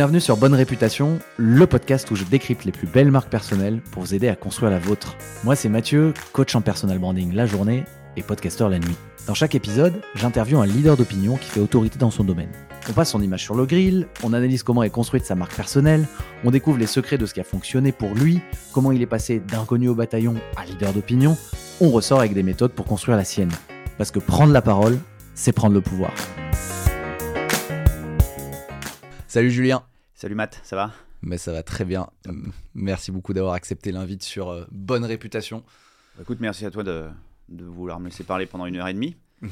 Bienvenue sur Bonne Réputation, le podcast où je décrypte les plus belles marques personnelles pour vous aider à construire la vôtre. Moi, c'est Mathieu, coach en personal branding la journée et podcasteur la nuit. Dans chaque épisode, j'interviewe un leader d'opinion qui fait autorité dans son domaine. On passe son image sur le grill, on analyse comment est construite sa marque personnelle, on découvre les secrets de ce qui a fonctionné pour lui, comment il est passé d'inconnu au bataillon à leader d'opinion, on ressort avec des méthodes pour construire la sienne. Parce que prendre la parole, c'est prendre le pouvoir. Salut Julien. Salut Matt, ça va? Mais ça va très bien. Euh, merci beaucoup d'avoir accepté l'invite sur euh, Bonne Réputation. Bah, écoute, merci à toi de, vouloir me laisser parler pendant une heure et demie.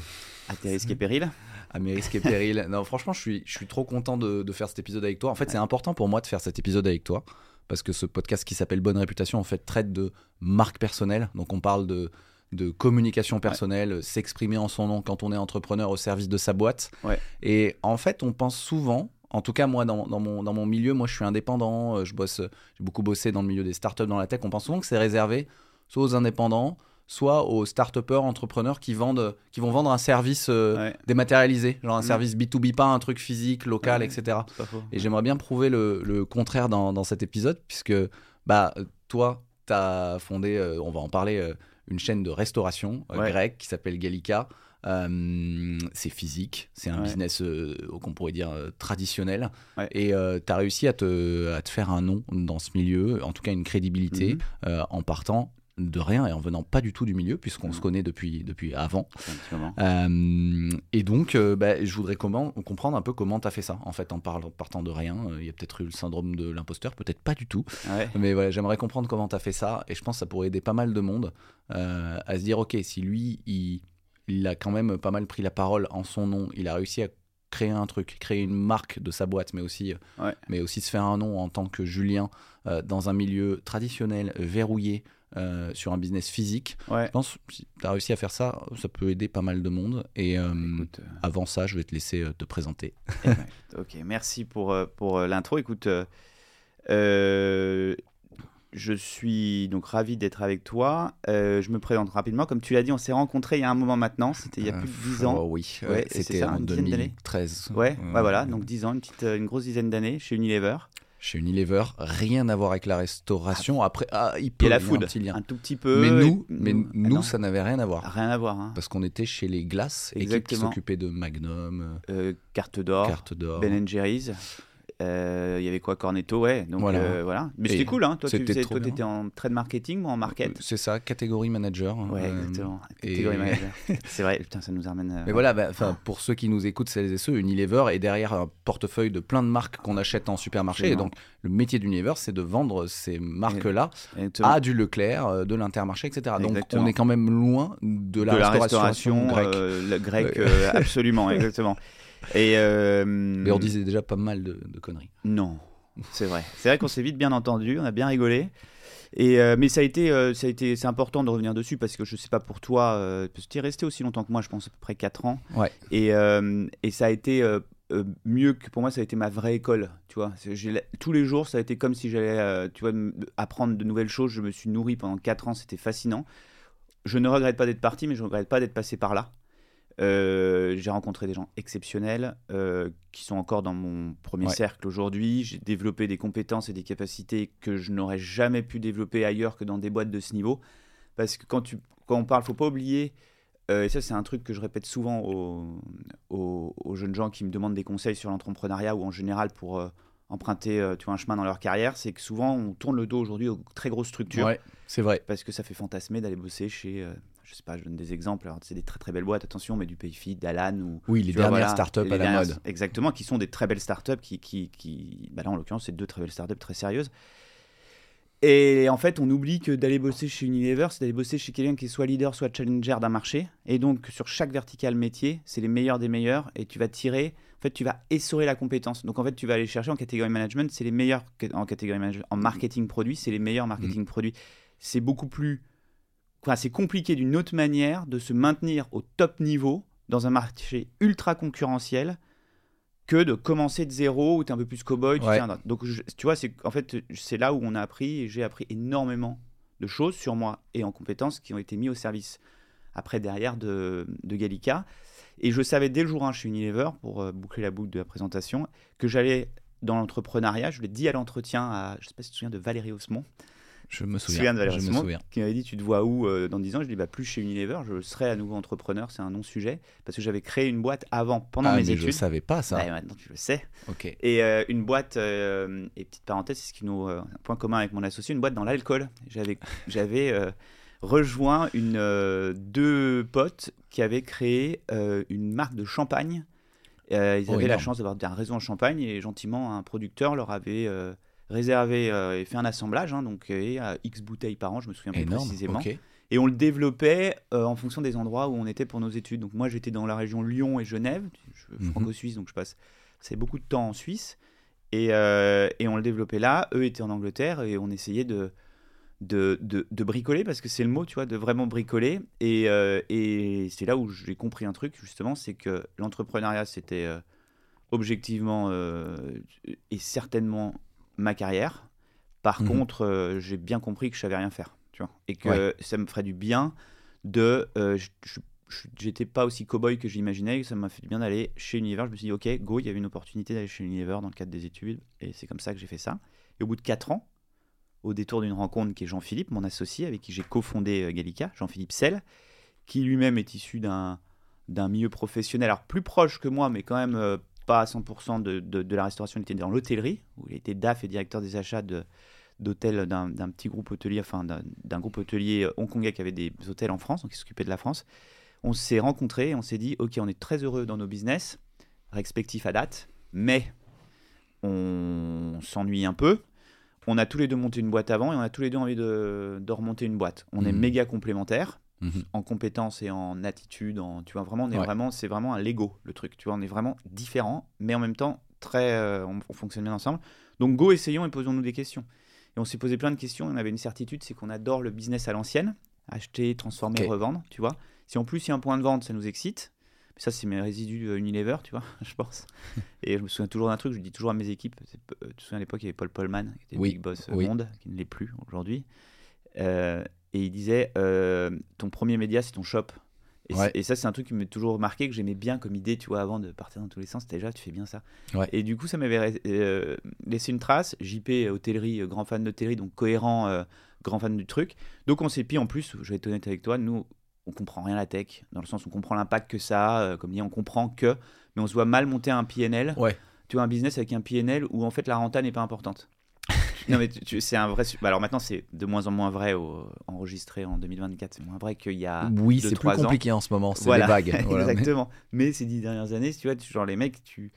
À tes risques et périls. À mes risques et périls. Non, franchement, je suis, je suis trop content de, faire cet épisode avec toi. En fait, c'est important pour moi de faire cet épisode avec toi. Parce que ce podcast qui s'appelle Bonne Réputation, en fait, traite de marque personnelle. Donc, on parle de, de communication personnelle, s'exprimer en son nom quand on est entrepreneur au service de sa boîte. Et en fait, on pense souvent en tout cas, moi, dans, mon, dans mon milieu, moi, je suis indépendant. Euh, je bosse, j'ai beaucoup bossé dans le milieu des startups, dans la tech. On pense souvent que c'est réservé soit aux indépendants, soit aux start-upers, entrepreneurs qui, vendent, qui vont vendre un service euh, dématérialisé, genre un mm. service B2B, pas un truc physique, local, etc. Et j'aimerais bien prouver le, contraire dans, cet épisode, puisque bah, toi, tu as fondé, euh, on va en parler, une chaîne de restauration grecque qui s'appelle Gallica. Euh, c'est physique, c'est un business euh, qu'on pourrait dire euh, traditionnel. Et tu as réussi à te, à te, faire un nom dans ce milieu, en tout cas une crédibilité, mhm. en partant de rien et en venant pas du tout du milieu puisqu'on se connaît depuis, depuis avant. et donc, bah, je voudrais comment, comprendre un peu comment tu as fait ça en fait en partant de rien. Il y a peut-être eu le syndrome de l'imposteur, peut-être pas du tout. Mais voilà, j'aimerais comprendre comment tu as fait ça et je pense que ça pourrait aider pas mal de monde à se dire ok, si lui il il a quand même pas mal pris la parole en son nom. Il a réussi à créer un truc, créer une marque de sa boîte, mais aussi, mais aussi se faire un nom en tant que Julien euh, dans un milieu traditionnel, verrouillé, euh, sur un business physique. Je pense que si tu as réussi à faire ça, ça peut aider pas mal de monde. Et euh, avant ça, je vais te laisser te présenter. Eh ben, ok, merci pour, pour l'intro. Écoute, je suis donc ravi d'être avec toi. Euh, je me présente rapidement. Comme tu l'as dit, on s'est rencontrés il y a un moment maintenant. C'était il y a euh, plus de 10 ans. Oh oui, c'était en 2013. Ouais, ouais, voilà. Donc 10 ans, une, petite, une grosse dizaine d'années chez Unilever. Chez Unilever, rien à voir avec la restauration. Ah. Après, ah, il peut y la food, un, petit lien. un tout petit peu. Mais nous, mais ah nous, ça n'avait rien à voir. Rien à voir. Hein. Parce qu'on était chez les glaces, équipe qui s'occupait de Magnum, euh, Carte d'or, Ben Jerry's. Euh, il y avait quoi Cornetto, ouais. Donc voilà. Euh, Mais c'était cool, hein. Toi, tu étais en trade marketing ou en market? C'est ça, catégorie manager. Ouais, euh, exactement. Catégorie manager. C'est vrai, putain, ça nous amène. Mais voilà, bah, pour ceux qui nous écoutent, celles et ceux, Unilever est derrière un portefeuille de plein de marques qu'on achète en supermarché. Et donc, le métier d'Unilever, c'est de vendre ces marques-là à du Leclerc, de l'Intermarché, etc. Donc, on est quand même loin de la, de restauration, la restauration grecque. grec, absolument, exactement. Et euh, Mais on disait déjà pas mal de, conneries. Non, c'est vrai. C'est vrai qu'on s'est vite bien entendu, on a bien rigolé. Et euh, mais ça a été, euh, ça a été, c'est important de revenir dessus parce que je sais pas pour toi, parce que tu es resté aussi longtemps que moi, je pense à peu près 4 ans. Ouais. Et, et ça a été mieux que pour moi, ça a été ma vraie école. Tu vois, tous les jours, ça a été comme si j'allais, tu vois, apprendre de nouvelles choses. Je me suis nourri pendant 4 ans, c'était fascinant. Je ne regrette pas d'être parti, mais je ne regrette pas d'être passé par là. Euh, j'ai rencontré des gens exceptionnels euh, qui sont encore dans mon premier cercle aujourd'hui. J'ai développé des compétences et des capacités que je n'aurais jamais pu développer ailleurs que dans des boîtes de ce niveau. Parce que quand, tu, quand on parle, faut pas oublier, euh, et ça c'est un truc que je répète souvent aux, aux, jeunes gens qui me demandent des conseils sur l'entrepreneuriat ou en général pour emprunter tu vois, un chemin dans leur carrière, c'est que souvent on tourne le dos aujourd'hui aux très grosses structures. Ouais, c'est vrai. Parce que ça fait fantasmer d'aller bosser chez je sais pas, je donne des exemples. C'est des très très belles boîtes, attention, mais du Payfit, d'Alan ou. Oui, les dernières startups à la mode. Exactement, qui sont des très belles startups qui, qui, qui bah là en l'occurrence, c'est deux très belles startups très sérieuses. Et en fait, on oublie que d'aller bosser chez Unilever, c'est d'aller bosser chez quelqu'un qui soit leader, soit challenger d'un marché. Et donc, sur chaque vertical métier, c'est les meilleurs des meilleurs. Et tu vas tirer, en fait, tu vas essorer la compétence. Donc, en fait, tu vas aller chercher en catégorie management, c'est les meilleurs en catégorie management. En marketing produit, c'est les meilleurs marketing mmh. produits. C'est beaucoup plus c'est compliqué d'une autre manière de se maintenir au top niveau dans un marché ultra concurrentiel que de commencer de zéro où tu es un peu plus cowboy. donc, tu vois, c'est en fait, c'est là où on a appris et j'ai appris énormément de choses sur moi et en compétences qui ont été mis au service après derrière de, de Gallica. Et je savais dès le jour 1 chez Unilever, pour euh, boucler la boucle de la présentation, que j'allais dans l'entrepreneuriat. Je l'ai dit à l'entretien à, je sais pas si tu te souviens de Valérie Osmond. Je me souviens. me Osmond souviens. qui m'avait dit tu te vois où euh, dans 10 ans? Je lui ai dit bah, plus chez Unilever, je serai à nouveau entrepreneur, c'est un non-sujet parce que j'avais créé une boîte avant, pendant ah, mes mais je études. savais pas ça. Ouais, maintenant tu le sais. Ok. Et euh, une boîte, euh, et petite parenthèse, c'est ce qui nous, un point commun avec mon associé, une boîte dans l'alcool. J'avais, j'avais rejoint une, deux potes qui avaient créé une marque de champagne. Ils Oh, avaient la chance d'avoir un réseau en champagne et gentiment un producteur leur avait réservé euh, et fait un assemblage, hein, donc et à X bouteilles par an, je me souviens plus Énorme. précisément. Et on le développait euh, en fonction des endroits où on était pour nos études. Donc moi j'étais dans la région Lyon et Genève, je suis Mhm. franco-suisse, donc je passe c'est beaucoup de temps en Suisse. Et, euh, et on le développait là, eux étaient en Angleterre et on essayait de, de, de, de bricoler, parce que c'est le mot, tu vois, de vraiment bricoler. Et, euh, et c'est là où j'ai compris un truc, justement, c'est que l'entrepreneuriat, c'était euh, objectivement euh, et certainement ma carrière. Par Mhm. contre, euh, j'ai bien compris que je savais rien faire, tu vois, et que Ouais. ça me ferait du bien de. euh, J'étais pas aussi cow-boy que j'imaginais, ça m'a fait du bien d'aller chez Unilever. Je me suis dit, ok, go, il y avait une opportunité d'aller chez Unilever dans le cadre des études, et c'est comme ça que j'ai fait ça. Et au bout de 4 ans, au détour d'une rencontre qui est Jean-Philippe, mon associé, avec qui j'ai cofondé euh, Gallica, Jean-Philippe Sell, qui lui-même est issu d'un d'un milieu professionnel, alors plus proche que moi, mais quand même euh, pas à 100% de, de, de la restauration, il était dans l'hôtellerie, où il était DAF et directeur des achats de d'hôtels d'un d'un petit groupe hôtelier, enfin d'un d'un groupe hôtelier euh, hongkongais qui avait des hôtels en France, donc il s'occupait de la France. On s'est rencontrés, on s'est dit, ok, on est très heureux dans nos business, respectifs à date, mais on s'ennuie un peu. On a tous les deux monté une boîte avant et on a tous les deux envie de, de remonter une boîte. On est Mhm. méga complémentaires Mhm. en compétences et en attitude, en, tu vois, vraiment, on est Ouais. vraiment, c'est vraiment un Lego, le truc, tu vois, on est vraiment différents, mais en même temps, très, euh, on, on fonctionne bien ensemble. Donc, go, essayons et posons-nous des questions. Et on s'est posé plein de questions, on avait une certitude, c'est qu'on adore le business à l'ancienne, acheter, transformer, revendre, tu vois. Si en plus il y a un point de vente, ça nous excite. Mais ça, c'est mes résidus euh, Unilever, tu vois, je pense. Et je me souviens toujours d'un truc, je dis toujours à mes équipes, euh, tu te souviens à l'époque, il y avait Paul Polman, qui était le Oui, big boss oui. monde, qui ne l'est plus aujourd'hui. Euh, et il disait, euh, ton premier média, c'est ton shop. Et, Ouais. c'est- et ça, c'est un truc qui m'a toujours marqué, que j'aimais bien comme idée, tu vois, avant de partir dans tous les sens. C'était déjà, tu fais bien ça. Ouais. Et du coup, ça m'avait euh, laissé une trace. JP, hôtellerie, euh, grand fan d'hôtellerie, donc cohérent, euh, grand fan du truc. Donc on s'est puis en plus, je vais être honnête avec toi, nous, on comprend rien à la tech, dans le sens où on comprend l'impact que ça a, comme dit, on comprend que, mais on se voit mal monter un PNL. Ouais. Tu vois, un business avec un PNL où en fait la renta n'est pas importante. Non, mais tu- tu- c'est un vrai. bah, alors maintenant, c'est de moins en moins vrai, au- enregistré en 2024. C'est moins vrai qu'il y a. oui, c'est plus ans. compliqué en ce moment. C'est Voilà, des vagues. Voilà, Exactement. Mais ces dix dernières années, tu vois, genre les mecs, tu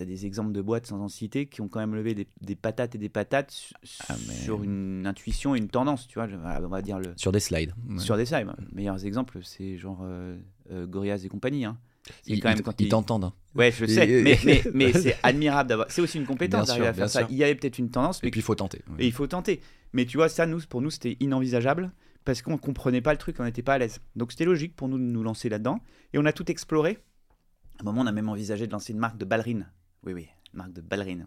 as des exemples de boîtes sans en citer qui ont quand même levé des, des patates et des patates su- Ah, mais- sur une intuition et une tendance, tu vois. voilà, on va dire le, Sur des slides. Ouais. sur des sites. Meilleurs exemples, c'est genre euh, euh, Gorillaz et compagnie. Hein. Ils quand même ils- quand ils ils- t'entendent. hein. Ouais, je sais, et- mais, mais, mais c'est admirable d'avoir. C'est aussi une compétence d'arriver à faire ça. sûr. Il y avait peut-être une tendance, mais Et puis il faut tenter. ouais. et il faut tenter. Mais tu vois, ça, nous, pour nous, c'était inenvisageable parce qu'on comprenait pas le truc, on n'était pas à l'aise. Donc c'était logique pour nous de nous lancer là-dedans. Et on a tout exploré. À un moment, on a même envisagé de lancer une marque de ballerines. Oui, oui, une marque de ballerines.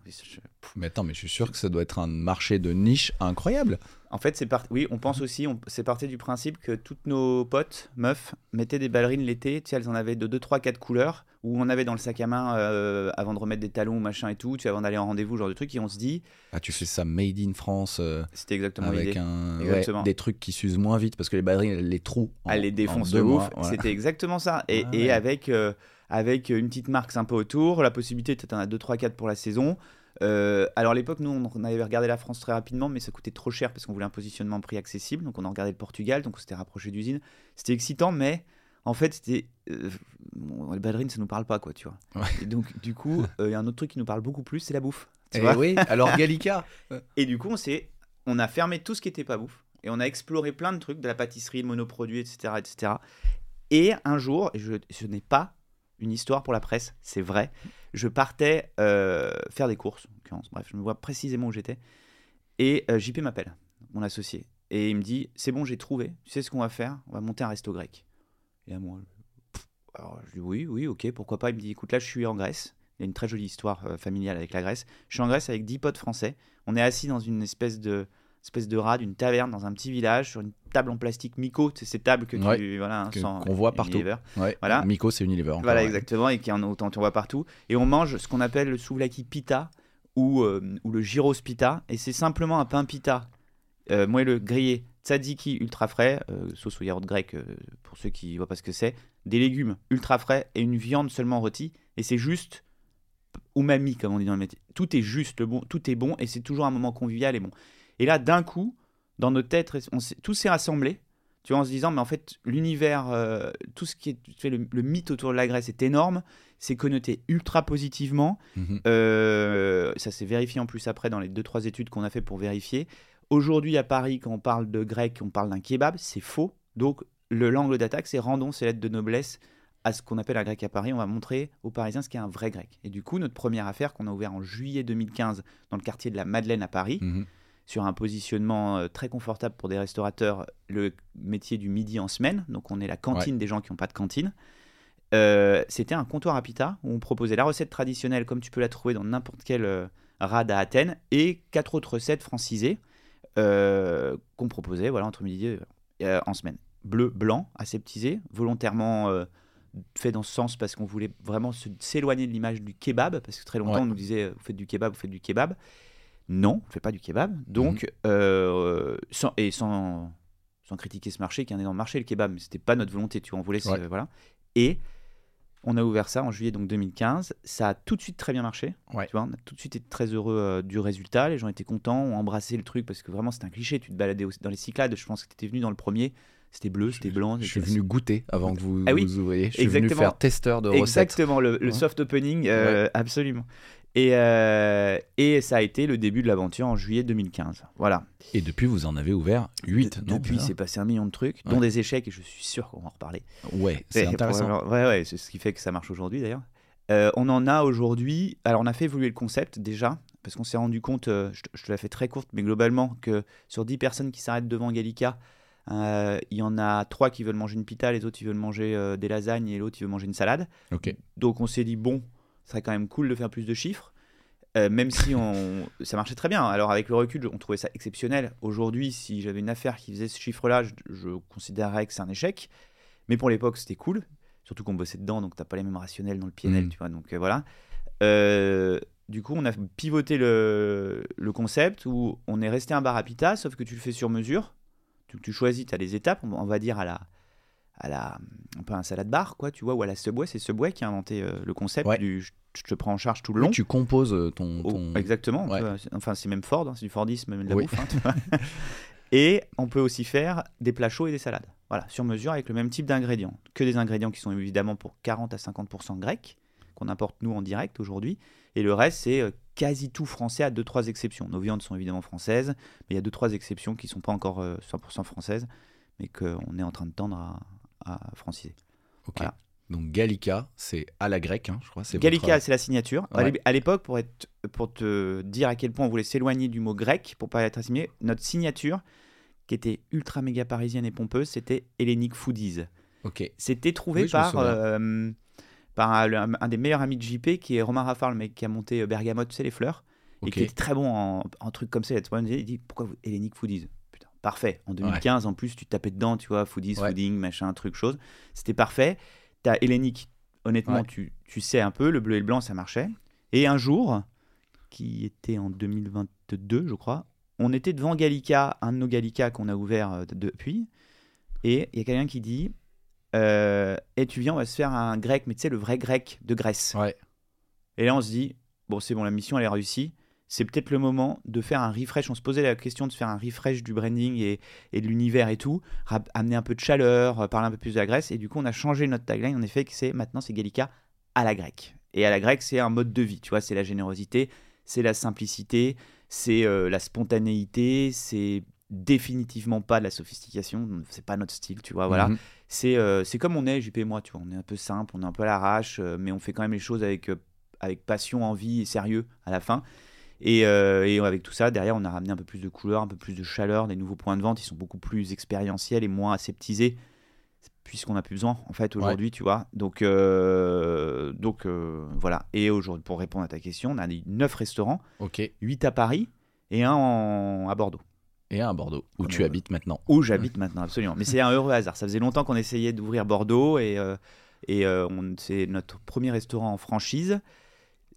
Mais attends, mais je suis sûr que ça doit être un marché de niche incroyable. En fait, c'est parti. Oui, on pense aussi, on... c'est parti du principe que toutes nos potes, meufs, mettaient des ballerines l'été. Tu sais, elles en avaient de 2, 3, 4 couleurs. Où on avait dans le sac à main euh, avant de remettre des talons, machin et tout. Tu sais, avant d'aller en rendez-vous, genre de truc. Et on se dit, Ah, tu fais ça made in France euh, c'était exactement avec ouais, Exactement. des trucs qui s'usent moins vite parce que les batteries, elles les trous. en- Elle les en défonce deux de ouf. voilà. C'était exactement ça. Et, Ah et avec, euh, avec une petite marque sympa autour, la possibilité, peut-être en as 2, 3, 4 pour la saison. Euh, alors à l'époque, nous, on avait regardé la France très rapidement, mais ça coûtait trop cher parce qu'on voulait un positionnement prix accessible. Donc on a regardé le Portugal, donc on s'était rapproché d'usine. C'était excitant, mais en fait, c'était. euh, bon, les ballerines, ça nous parle pas, quoi, tu vois. Ouais. Et donc, du coup, euh, il y a un autre truc qui nous parle beaucoup plus, c'est la bouffe. Tu Eh vois oui, alors Gallica. et du coup, on, s'est- on a fermé tout ce qui était pas bouffe. Et on a exploré plein de trucs, de la pâtisserie, le monoproduit, etc. etc. Et un jour, et je, je n'ai pas une histoire pour la presse, c'est vrai, je partais euh, faire des courses. Bref, je me vois précisément où j'étais. Et euh, JP m'appelle, mon associé. Et il me dit C'est bon, j'ai trouvé. Tu sais ce qu'on va faire? On va monter un resto grec. Et à moi, pff, alors, je dis Oui, oui, ok, pourquoi pas? Il me dit Écoute, là, je suis en Grèce. Il y a une très jolie histoire euh, familiale avec la Grèce. Je suis en Grèce avec 10 potes français. On est assis dans une espèce de espèce de rade, une taverne dans un petit village sur une table en plastique Miko, c'est ces tables que tu Ouais, voilà, hein, qu'on voit partout. Unilever. Ouais. Voilà. Miko, c'est Unilever. encore, Voilà, ouais. exactement, et qui en autant tu vois partout. Et on mange ce qu'on appelle le souvlaki pita, ou, euh, ou le gyros pita. Et c'est simplement un pain pita euh, moelleux, grillé, tzatziki ultra frais, euh, sauce au yaourt grec euh, pour ceux qui voient pas ce que c'est, des légumes ultra frais et une viande seulement rôtie. Et c'est juste umami, comme on dit dans le métier. Tout est juste, le bon, tout est bon et c'est toujours un moment convivial et bon. Et là, d'un coup, dans nos têtes, on tout s'est rassemblé. Tu vois, en se disant, mais en fait, l'univers, euh, tout ce qui est tu sais, le, le mythe autour de la Grèce est énorme, c'est connoté ultra positivement. Mhm. Euh, ça s'est vérifié en plus après dans les deux trois études qu'on a fait pour vérifier. Aujourd'hui à Paris, quand on parle de grec, on parle d'un kebab, c'est faux. Donc le l'angle d'attaque, c'est rendons ces lettres de noblesse à ce qu'on appelle un grec à Paris. On va montrer aux Parisiens ce qu'est un vrai grec. Et du coup, notre première affaire qu'on a ouvert en juillet 2015 dans le quartier de la Madeleine à Paris, Mhm. Sur un positionnement euh, très confortable pour des restaurateurs, le métier du midi en semaine. Donc on est la cantine des gens qui n'ont pas de cantine. Euh, C'était un comptoir à pita où on proposait la recette traditionnelle comme tu peux la trouver dans n'importe quel euh, rad à Athènes et quatre autres recettes francisées euh, qu'on proposait voilà, entre midi et en semaine. Bleu, blanc, aseptisé, volontairement fait dans ce sens parce qu'on voulait vraiment s'éloigner de l'image du kebab parce que très longtemps Ouais. on nous disait vous faites du kebab, vous faites du kebab. Non, on ne fait pas du kebab. Donc, euh, sans, et sans, sans critiquer ce marché, qui est un énorme marché, le kebab, mais c'était pas notre volonté, tu vois, on voulait, ce- Ouais. voilà. Et on a ouvert ça en juillet donc 2015. Ça a tout de suite très bien marché. Ouais. Tu vois, on a tout de suite été très heureux euh, du résultat. Les gens étaient contents, ont embrassé le truc parce que vraiment c'était un cliché. Tu te baladais dans les Cyclades. Je pense que tu étais venu dans le premier. C'était bleu, c'était blanc. Je suis venu goûter avant que vous, Ah oui, vous ouvriez. Je suis venu exactement. faire testeur de recettes. Exactement, le, soft opening, euh, absolument. Et, euh, et ça a été le début de l'aventure en juillet 2015. Voilà. Et depuis, vous en avez ouvert 8. De- depuis, c'est passé un million de trucs, dont des échecs, et je suis sûr qu'on va en reparler. Ouais, c'est intéressant. Ouais, ouais, c'est ce qui fait que ça marche aujourd'hui d'ailleurs. Euh, on en a aujourd'hui. Alors, on a fait évoluer le concept déjà, parce qu'on s'est rendu compte, euh, je, te- je te la fais très courte, mais globalement, que sur 10 personnes qui s'arrêtent devant Gallica, euh, il y en a 3 qui veulent manger une pita, les autres ils veulent manger des lasagnes et l'autre il veut manger une salade. Donc, on s'est dit, bon, ce serait quand même cool de faire plus de chiffres. Euh, même si on... ça marchait très bien. Alors avec le recul, on trouvait ça exceptionnel. Aujourd'hui, si j'avais une affaire qui faisait ce chiffre-là, je, je considérerais que c'est un échec. Mais pour l'époque, c'était cool. Surtout qu'on bossait dedans, donc t'as pas les mêmes rationnels dans le PNL, Mhm. tu vois. Donc euh, voilà. Euh, du coup, on a pivoté le, le concept où on est resté un bar à pita, sauf que tu le fais sur mesure. Tu, tu choisis, tu as les étapes, on va dire à la, à la, un peu un salade bar, quoi, tu vois, ou à la Subway. C'est Subway qui a inventé euh, le concept Ouais. du je, je te prends en charge tout le Oui, long. tu composes euh, ton. Oh, ton- exactement. Ouais. Enfin, c'est même Ford, hein, c'est du Fordisme, même de la Oui. bouffe. hein, tu vois. et on peut aussi faire des plats chauds et des salades. Voilà, sur mesure avec le même type d'ingrédients. Que des ingrédients qui sont évidemment pour 40 à 50% grecs, qu'on importe nous en direct aujourd'hui. Et le reste, c'est euh, quasi tout français à 2-3 exceptions. Nos viandes sont évidemment françaises, mais il y a 2-3 exceptions qui ne sont pas encore euh, 100% françaises, mais qu'on est en train de tendre à, à franciser. Ok. Voilà. Donc Gallica, c'est à la grecque, hein, je crois. Gallica, votre- c'est la signature. À Ouais. l'é- À l'époque, pour, être, pour te dire à quel point on voulait s'éloigner du mot grec, pour pas être assimilé, notre signature, qui était ultra méga parisienne et pompeuse, c'était Hellenic Foodies. Ok. C'était trouvé Oui, par, euh, par un, des meilleurs amis de JP, qui est Romain Raffard, le mec qui a monté euh, Bergamote, tu sais, les fleurs, et qui était très bon en, en trucs comme ça. Il dit Pourquoi vous, Hellenic Foodies? Parfait. En 2015, en plus, tu tapais dedans, tu vois, Foodies, Ouais. Fooding, machin, truc, chose. C'était parfait. T'as Hellenic, honnêtement, Ouais. tu, tu sais un peu, le bleu et le blanc, ça marchait. Et un jour, qui était en 2022, je crois, on était devant Gallica, un de nos Gallica qu'on a ouvert euh, de- depuis, et il y a quelqu'un qui dit euh, Et tu viens, on va se faire un grec, mais tu sais, le vrai grec de Grèce. Ouais. Et là, on se dit Bon, c'est bon, la mission, elle est réussie. C'est peut-être le moment de faire un refresh. On se posait la question de se faire un refresh du branding et, et de l'univers et tout, amener un peu de chaleur, euh, parler un peu plus de la Grèce. Et du coup, on a changé notre tagline. En effet, que c'est maintenant, c'est Gallica à la grecque. Et à la grecque, c'est un mode de vie. Tu vois, c'est la générosité, c'est la simplicité, c'est euh, la spontanéité, c'est définitivement pas de la sophistication. C'est pas notre style, tu vois. Voilà. Mhm. C'est euh, c'est comme on est, JP et moi, tu vois. On est un peu simple, on est un peu à l'arrache, euh, mais on fait quand même les choses avec, avec passion, envie et sérieux à la fin. Et, euh, et avec tout ça, derrière, on a ramené un peu plus de couleur, un peu plus de chaleur. Les nouveaux points de vente, ils sont beaucoup plus expérientiels et moins aseptisés, puisqu'on n'a plus besoin, en fait, aujourd'hui, tu vois. Donc, euh, donc euh, voilà. Et aujourd'hui, pour répondre à ta question, on a 9 restaurants, Ok. 8 à Paris et un en- à Bordeaux Et à Bordeaux, où tu habites maintenant. où j'habite maintenant, absolument. Mais c'est un heureux hasard. Ça faisait longtemps qu'on essayait d'ouvrir Bordeaux et, c'est notre premier restaurant en franchise.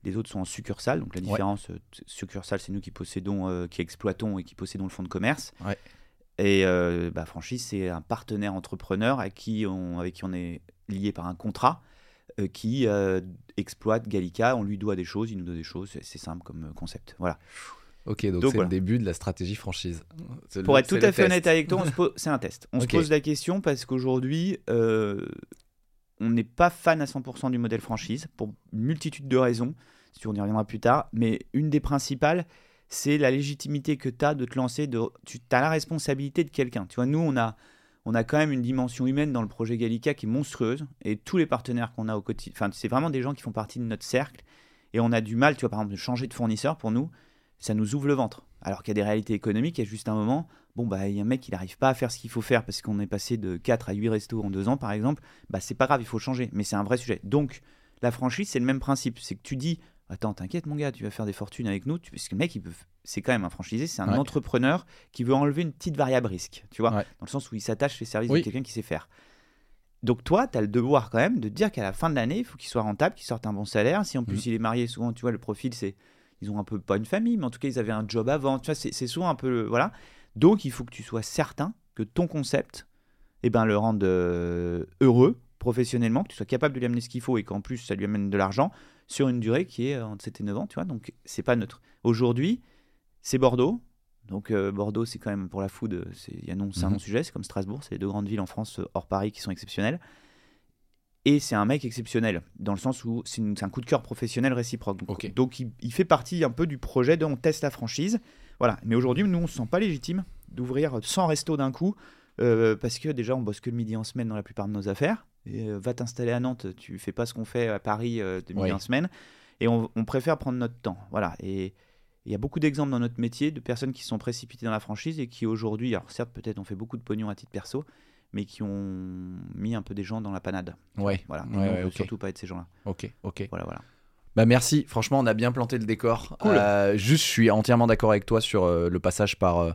Les autres sont en succursale. Donc la différence, euh, succursale, c'est nous qui possédons, euh, qui exploitons et qui possédons le fonds de commerce. Ouais. Et euh, bah, franchise, c'est un partenaire entrepreneur à qui on, avec qui on est lié par un contrat euh, qui exploite Gallica. On lui doit des choses, il nous doit des choses. C'est- simple comme concept. Voilà. Ok, donc c'est voilà. le début de la stratégie franchise. Pour le- être tout à fait test. honnête avec toi, c'est un test. On se pose la question parce qu'aujourd'hui, euh, on n'est pas fan à 100% du modèle franchise pour une multitude de raisons. Si on y reviendra plus tard. Mais une des principales, c'est la légitimité que tu as de te lancer. De, tu as la responsabilité de quelqu'un. Tu vois, nous, on a, on a quand même une dimension humaine dans le projet Gallica qui est monstrueuse. Et tous les partenaires qu'on a au quotidien, enfin, c'est vraiment des gens qui font partie de notre cercle. Et on a du mal, tu vois, par exemple, de changer de fournisseur pour nous, ça nous ouvre le ventre. Alors qu'il y a des réalités économiques, il y a juste un moment, bon, bah, il y a un mec, il n'arrive pas à faire ce qu'il faut faire parce qu'on est passé de 4 à 8 restos en 2 ans, par exemple, bah, c'est pas grave, il faut changer. Mais c'est un vrai sujet. Donc, la franchise, c'est le même principe. C'est que tu dis, attends, t'inquiète, mon gars, tu vas faire des fortunes avec nous. Tu- Parce que le mec, il peut... c'est quand même un franchisé, c'est un Ouais. entrepreneur qui veut enlever une petite variable risque, tu vois, Ouais. dans le sens où il s'attache les services Oui. de quelqu'un qui sait faire. Donc toi, tu as le devoir quand même de te dire qu'à la fin de l'année, il faut qu'il soit rentable, qu'il sorte un bon salaire. Si en plus Mhm. il est marié, souvent, tu vois, le profil, c'est ils ont un peu pas une famille, mais en tout cas ils avaient un job avant. Tu vois, c'est c'est souvent un peu le- voilà. Donc il faut que tu sois certain que ton concept, eh ben, le rende euh, heureux professionnellement, que tu sois capable de lui amener ce qu'il faut et qu'en plus ça lui amène de l'argent sur une durée qui est entre 7 et 9 ans, tu vois. Donc c'est pas neutre. Aujourd'hui, c'est Bordeaux. Donc euh, Bordeaux, c'est quand même pour la food, c'est un Mhm. non-sujet, c'est comme Strasbourg, c'est les deux grandes villes en France euh, hors Paris qui sont exceptionnelles. Et c'est un mec exceptionnel, dans le sens où c'est un coup de cœur professionnel réciproque. Donc, il, il fait partie un peu du projet de on teste la franchise. Voilà. Mais aujourd'hui, nous, on se sent pas légitime d'ouvrir 100 restos d'un coup, euh, parce que déjà, on bosse que le midi en semaine dans la plupart de nos affaires. Et, euh, va t'installer à Nantes, tu fais pas ce qu'on fait à Paris euh, de midi Oui. en semaine. Et on, on préfère prendre notre temps. Voilà. Et il y a beaucoup d'exemples dans notre métier de personnes qui sont précipitées dans la franchise et qui aujourd'hui, alors certes, peut-être on fait beaucoup de pognon à titre perso, mais qui ont mis un peu des gens dans la panade. Ouais. Voilà. Ouais, on ouais, veut ok. surtout pas être ces gens-là. Ok, ok. Voilà, voilà. Bah merci, franchement on a bien planté le décor. Cool. Euh, juste je suis entièrement d'accord avec toi sur euh, le passage par, euh,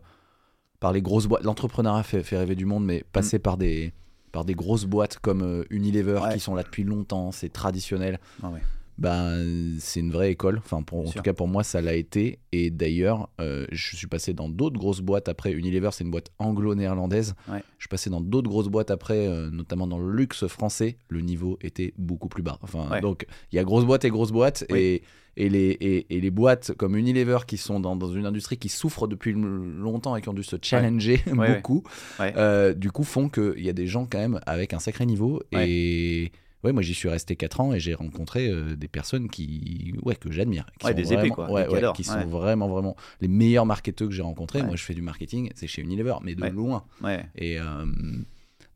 par les grosses boîtes. L'entrepreneuriat fait, fait rêver du monde, mais passer par, des, par des grosses boîtes comme euh, Unilever Ouais. qui sont là depuis longtemps, c'est traditionnel. Ah ouais. Ben, c'est une vraie école. Enfin, pour, en tout cas, pour moi, ça l'a été. Et d'ailleurs, euh, je suis passé dans d'autres grosses boîtes après. Unilever, c'est une boîte anglo-néerlandaise. Ouais. Je suis passé dans d'autres grosses boîtes après, euh, notamment dans le luxe français. Le niveau était beaucoup plus bas. Enfin, Ouais. donc, il y a grosses boîtes et grosses boîtes. Oui. Et, et, les, et, et les boîtes comme Unilever qui sont dans, dans une industrie qui souffre depuis longtemps et qui ont dû se challenger Ouais, beaucoup, euh, du coup, font qu'il y a des gens quand même avec un sacré niveau. Et. Ouais, moi j'y suis resté 4 ans et j'ai rencontré euh, des personnes qui, ouais, que j'admire, qui Ouais, sont des épées, vraiment- quoi, ouais, qui sont vraiment vraiment les meilleurs marketeurs que j'ai rencontrés. Moi, je fais du marketing, c'est chez Unilever, mais de loin. Et euh,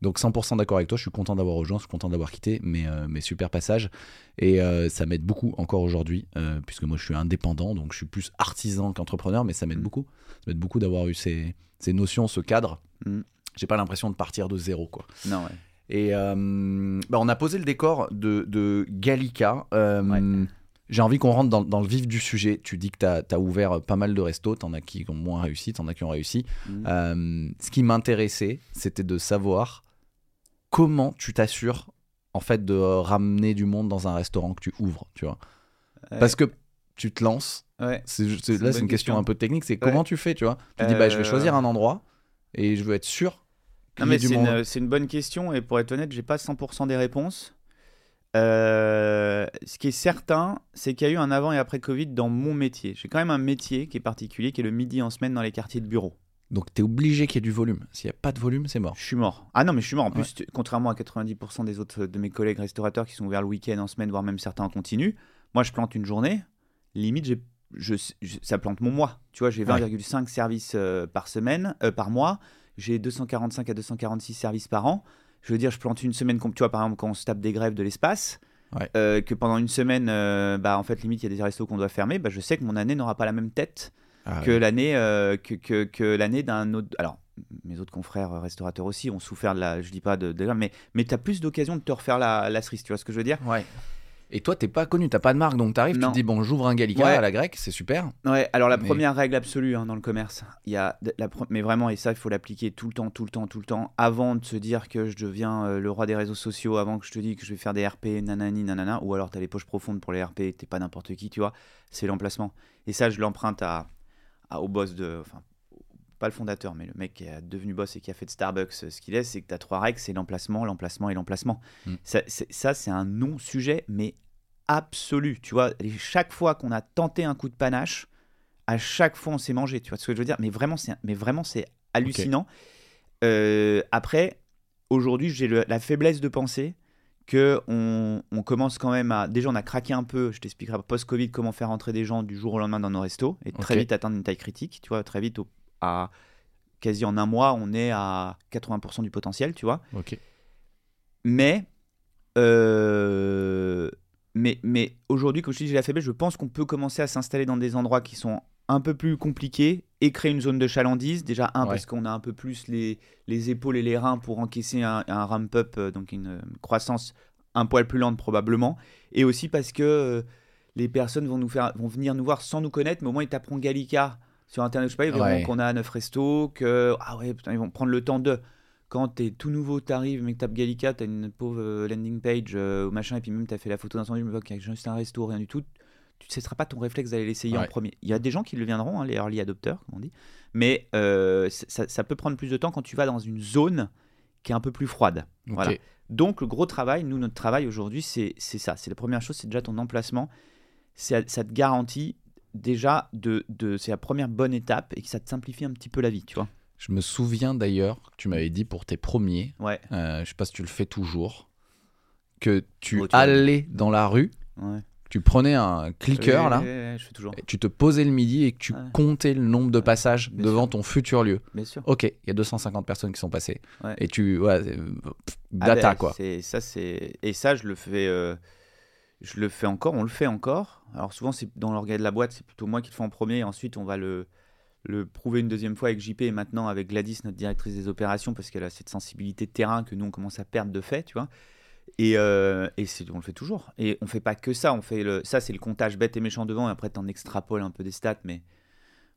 donc 100% d'accord avec toi. Je suis content d'avoir rejoint, je suis content d'avoir quitté, mais euh, mais super passage et euh, ça m'aide beaucoup encore aujourd'hui, euh, puisque moi je suis indépendant, donc je suis plus artisan qu'entrepreneur, mais ça m'aide Mm. beaucoup. Ça m'aide beaucoup d'avoir eu ces, ces notions, ce cadre. Mm. J'ai pas l'impression de partir de zéro, quoi. Non, ouais. Et euh, bah, on a posé le décor de, de Gallica. Euh, Ouais. J'ai envie qu'on rentre dans, dans le vif du sujet. Tu dis que tu as, ouvert pas mal de restos, t'en as qui ont moins réussi, t'en as qui ont réussi. Mhm. Euh, ce qui m'intéressait, c'était de savoir comment tu t'assures en fait de ramener du monde dans un restaurant que tu ouvres, tu vois. Ouais. Parce que tu te lances. Ouais. Là, c'est une question question. un peu technique. C'est comment tu fais, tu vois? Tu dis, bah, je vais choisir un endroit et je veux être sûr Non, mais du c'est une, bonne question et pour être honnête, j'ai pas 100% des réponses. Euh, ce qui est certain, c'est qu'il y a eu un avant et après Covid dans mon métier. J'ai quand même un métier qui est particulier, qui est le midi en semaine dans les quartiers de bureau. Donc, tu es obligé qu'il y ait du volume. S'il n'y a pas de volume, c'est mort. Je suis mort. Ah non, mais je suis mort. En Ouais. plus, contrairement à 90% des autres de mes collègues restaurateurs qui sont ouverts le week-end, en semaine, voire même certains en continu, moi je plante une journée. Limite, j'ai- je, je- ça plante mon mois. Tu vois, j'ai 20,5 services euh, par semaine, euh, par mois. J'ai 245 à 246 services par an. Je veux dire, je plante une semaine, comme tu vois, par exemple, quand on se tape des grèves de l'espace, Ouais. euh, que pendant une semaine, euh, bah, en fait, limite, il y a des restos qu'on doit fermer, bah, je sais que mon année n'aura pas la même tête Ah, que l'année euh, que, que, que l'année d'un autre alors mes autres confrères restaurateurs aussi ont souffert de la je dis pas de, de mais mais tu as plus d'occasion de te refaire la, la cerise tu vois ce que je veux dire? Ouais. Et toi, t'es pas connu, t'as pas de marque, donc t'arrives, tu te dis bon, j'ouvre un Gallica Ouais. à la grecque, c'est super. Ouais, alors la Mais- première règle absolue hein, dans le commerce, il y a la mais vraiment et ça il faut l'appliquer tout le temps, tout le temps, tout le temps, avant de se dire que je deviens euh, le roi des réseaux sociaux, avant que je te dise que je vais faire des RP, nanani, nanana, ou alors t'as les poches profondes pour les RP, t'es pas n'importe qui, tu vois, c'est l'emplacement. Et ça je l'emprunte à, à- au boss de, enfin pas le fondateur, mais le mec qui est devenu boss et qui a fait de Starbucks euh, ce qu'il est, c'est que t'as trois règles, c'est l'emplacement, l'emplacement et l'emplacement. Mm. Ça, c'est- ça c'est un non-sujet, mais absolu, tu vois. Et chaque fois qu'on a tenté un coup de panache, à chaque fois on s'est mangé, tu vois ce que je veux dire Mais vraiment, c'est, mais vraiment, c'est hallucinant. Euh, après, aujourd'hui, j'ai la faiblesse de penser que on, on commence quand même à. Déjà, on a craqué un peu. Je t'expliquerai post-Covid comment faire entrer des gens du jour au lendemain dans nos restos et très vite atteindre une taille critique. Tu vois, très vite, au- à quasi en un mois, on est à 80% du potentiel, tu vois. Ok. Mais, euh, mais, mais aujourd'hui, comme je dis, j'ai la faiblesse, je pense qu'on peut commencer à s'installer dans des endroits qui sont un peu plus compliqués et créer une zone de chalandise. Déjà, un, Ouais. parce qu'on a un peu plus les, les épaules et les reins pour encaisser un, un ramp-up, euh, donc une croissance un poil plus lente probablement. Et aussi parce que euh, les personnes vont, nous faire, vont venir nous voir sans nous connaître, mais au moins ils taperont Gallica sur Internet, je sais pas, ils verront Ouais. qu'on a 9 restos, que ah ouais, putain, ils vont prendre le temps de quand t'es tout nouveau, t'arrives, mais que tapes Gallica, t'as une pauvre euh, landing page euh, ou machin, et puis même t'as fait la photo d'un sandwich, mais qu'il y a juste un resto, rien du tout, tu ne sera pas ton réflexe d'aller l'essayer en premier. Il y a des gens qui le viendront, hein, les early adopters, comme on dit, mais euh, ça, ça peut prendre plus de temps quand tu vas dans une zone qui est un peu plus froide. Voilà. Donc le gros travail, nous, notre travail aujourd'hui, c'est ça. C'est la première chose, c'est déjà ton emplacement. Ça te garantit déjà de, de c'est la première bonne étape et que ça te simplifie un petit peu la vie, tu vois. Je me souviens d'ailleurs que tu m'avais dit pour tes premiers, Ouais. euh, je sais pas si tu le fais toujours, que tu Oh, allais dans la rue, ouais. tu prenais un clicker là, je fais toujours. et tu te posais le midi et que tu Ouais. comptais le nombre de passages bien devant sûr. ton futur lieu. Bien sûr. Ok, il y a 250 personnes qui sont passées. Ouais. Et tu. Ouais, pff, Ah data ben, quoi. Ça, c'est et ça, je le fais. euh, Je le fais encore, on le fait encore. Alors souvent, c'est dans l'organe de la boîte, c'est plutôt moi qui le fais en premier. et Ensuite, on va le, le prouver une deuxième fois avec JP et maintenant avec Gladys, notre directrice des opérations, parce qu'elle a cette sensibilité de terrain que nous, on commence à perdre de fait, tu vois. Et, euh, et on le fait toujours. Et on fait pas que ça. On fait le, ça, c'est le comptage bête et méchant devant. Et après, tu en extrapoles un peu des stats. Mais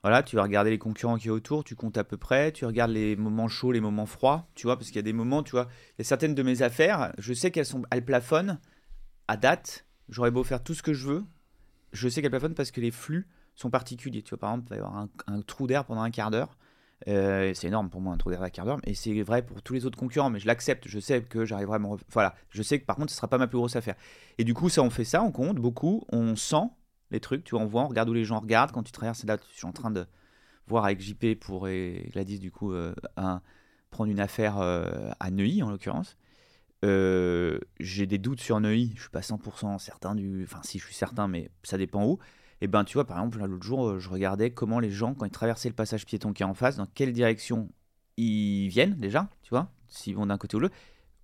voilà, tu vas regarder les concurrents qui est autour. Tu comptes à peu près. Tu regardes les moments chauds, les moments froids. Tu vois, parce qu'il y a des moments, tu vois, il y a certaines de mes affaires. Je sais qu'elles sont, elles plafonnent à date. J'aurais beau faire tout ce que je veux. Je sais qu'elles plafonnent parce que les flux sont particuliers. Tu vois, par exemple, il va y avoir un, trou d'air pendant un quart d'heure. Euh, c'est énorme pour moi un trou d'air d'un quart d'heure, et c'est vrai pour tous les autres concurrents, mais je l'accepte, je sais que j'arriverai à me... Voilà, je sais que par contre ce sera pas ma plus grosse affaire. Et du coup, ça on fait ça, on compte beaucoup, on sent les trucs, tu vois, on voit, on regarde où les gens regardent, quand tu traverses là, je suis en train de voir avec JP pour et Gladys du coup euh, un- prendre une affaire euh, à Neuilly en l'occurrence. J'ai des doutes sur Neuilly, je suis pas 100% certain du... Enfin si, je suis certain, mais ça dépend où. Et ben tu vois, par exemple, l'autre jour, euh, je regardais comment les gens, quand ils traversaient le passage piéton qui est en face, dans quelle direction ils viennent déjà, tu vois, s'ils vont d'un côté ou l'autre,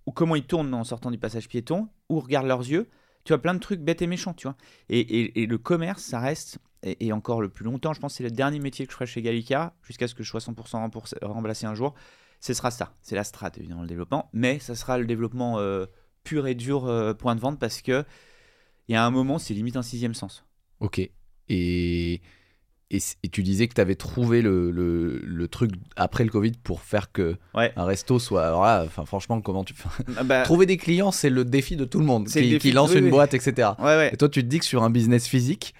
ou comment ils tournent en sortant du passage piéton, ou regardent leurs yeux. Tu vois, plein de trucs bêtes et méchants, tu vois. Et, et- le commerce, ça reste, et, encore le plus longtemps, je pense que c'est le dernier métier que je ferai chez Gallica, jusqu'à ce que je sois 100% remboursé- remplacé un jour. Ce sera ça. C'est la strat, évidemment, le développement. Mais ça sera le développement euh, pur et dur euh, point de vente parce que il y a un moment, c'est limite un sixième sens. Ok. Et, et, tu disais que tu avais trouvé le, le, le truc après le Covid pour faire que Ouais. un resto soit. Alors là, enfin, franchement, comment tu Ah bah, Trouver des clients, c'est le défi de tout le monde le qui, qui lance oui, une oui. boîte, etc. ouais, ouais. Et toi, tu te dis que sur un business physique,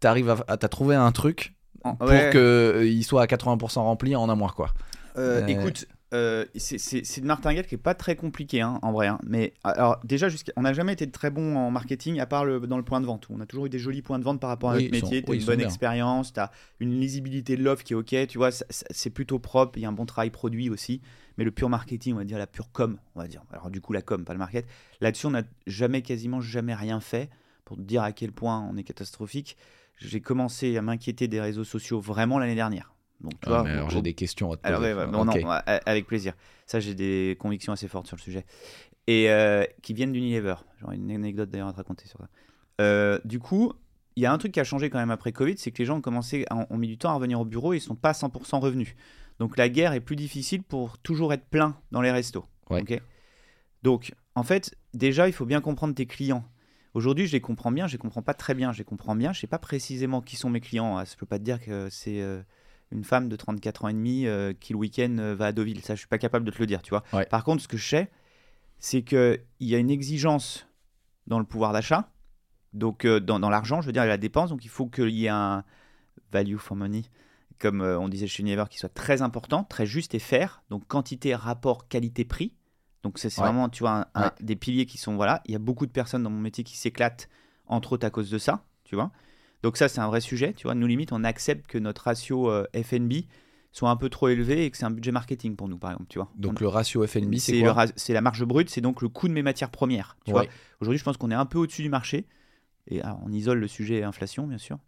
tu arrives à, à t'as trouvé un truc pour qu'il soit à 80% rempli en un mois, quoi. Euh, Euh, Écoute, euh, c'est- une martingale qui est pas très compliquée hein, en vrai. hein. Mais alors déjà, on n'a jamais été très bon en marketing à part le, dans le point de vente. On a toujours eu des jolis points de vente par rapport à Oui, notre métier. Tu as oui, une bonne bien. expérience, tu as une lisibilité de l'offre qui est ok. Tu vois, c'est plutôt propre. Il y a un bon travail produit aussi. Mais le pur marketing, on va dire la pure com, on va dire. Alors du coup, la com, pas le market. Là-dessus, on n'a jamais, quasiment jamais rien fait pour te dire à quel point on est catastrophique. J'ai commencé à m'inquiéter des réseaux sociaux vraiment l'année dernière. Donc, tu Ah, vois, alors j'ai des questions à te alors, poser. ouais, ouais, bon, Ok. non, ouais, a- avec plaisir. Ça, j'ai des convictions assez fortes sur le sujet. Et euh, qui viennent d'Unilever. J'aurais une anecdote d'ailleurs à te raconter sur ça. Euh, du coup, il y a un truc qui a changé quand même après Covid, c'est que les gens ont commencé, à- ont mis du temps à revenir au bureau et ils sont pas 100% revenus. Donc la guerre est plus difficile pour toujours être plein dans les restos. Ouais. Donc, en fait, déjà, il faut bien comprendre tes clients. Aujourd'hui, je les comprends bien, je les comprends pas très bien, je les comprends bien. Je sais pas précisément qui sont mes clients. hein. Je peux pas te dire que c'est euh, une femme de 34 ans et demi euh, qui le week-end euh, va à Deauville. Ça, je suis pas capable de te le dire, tu vois. Ouais. Par contre, ce que je sais, c'est qu'il y a une exigence dans le pouvoir d'achat, donc euh, dans, dans l'argent, je veux dire, la dépense. Donc il faut qu'il y ait un value for money, comme on disait chez Unilever, qui soit très important, très juste et fair. Donc quantité, rapport, qualité, prix. Donc c'est c'est Ouais. vraiment, tu vois, un- un- Ouais. des piliers qui sont voilà. Il y a beaucoup de personnes dans mon métier qui s'éclatent, entre autres à cause de ça, tu vois. Donc ça, c'est un vrai sujet, tu vois. Nous limite, on accepte que notre ratio euh, FNB soit un peu trop élevé et que c'est un budget marketing pour nous, par exemple, tu vois. Donc On- le ratio FNB, c'est quoi c'est la marge brute, c'est donc le coût de mes matières premières. Tu vois, aujourd'hui, je pense qu'on est un peu au-dessus du marché. Et alors, on isole le sujet inflation, bien sûr.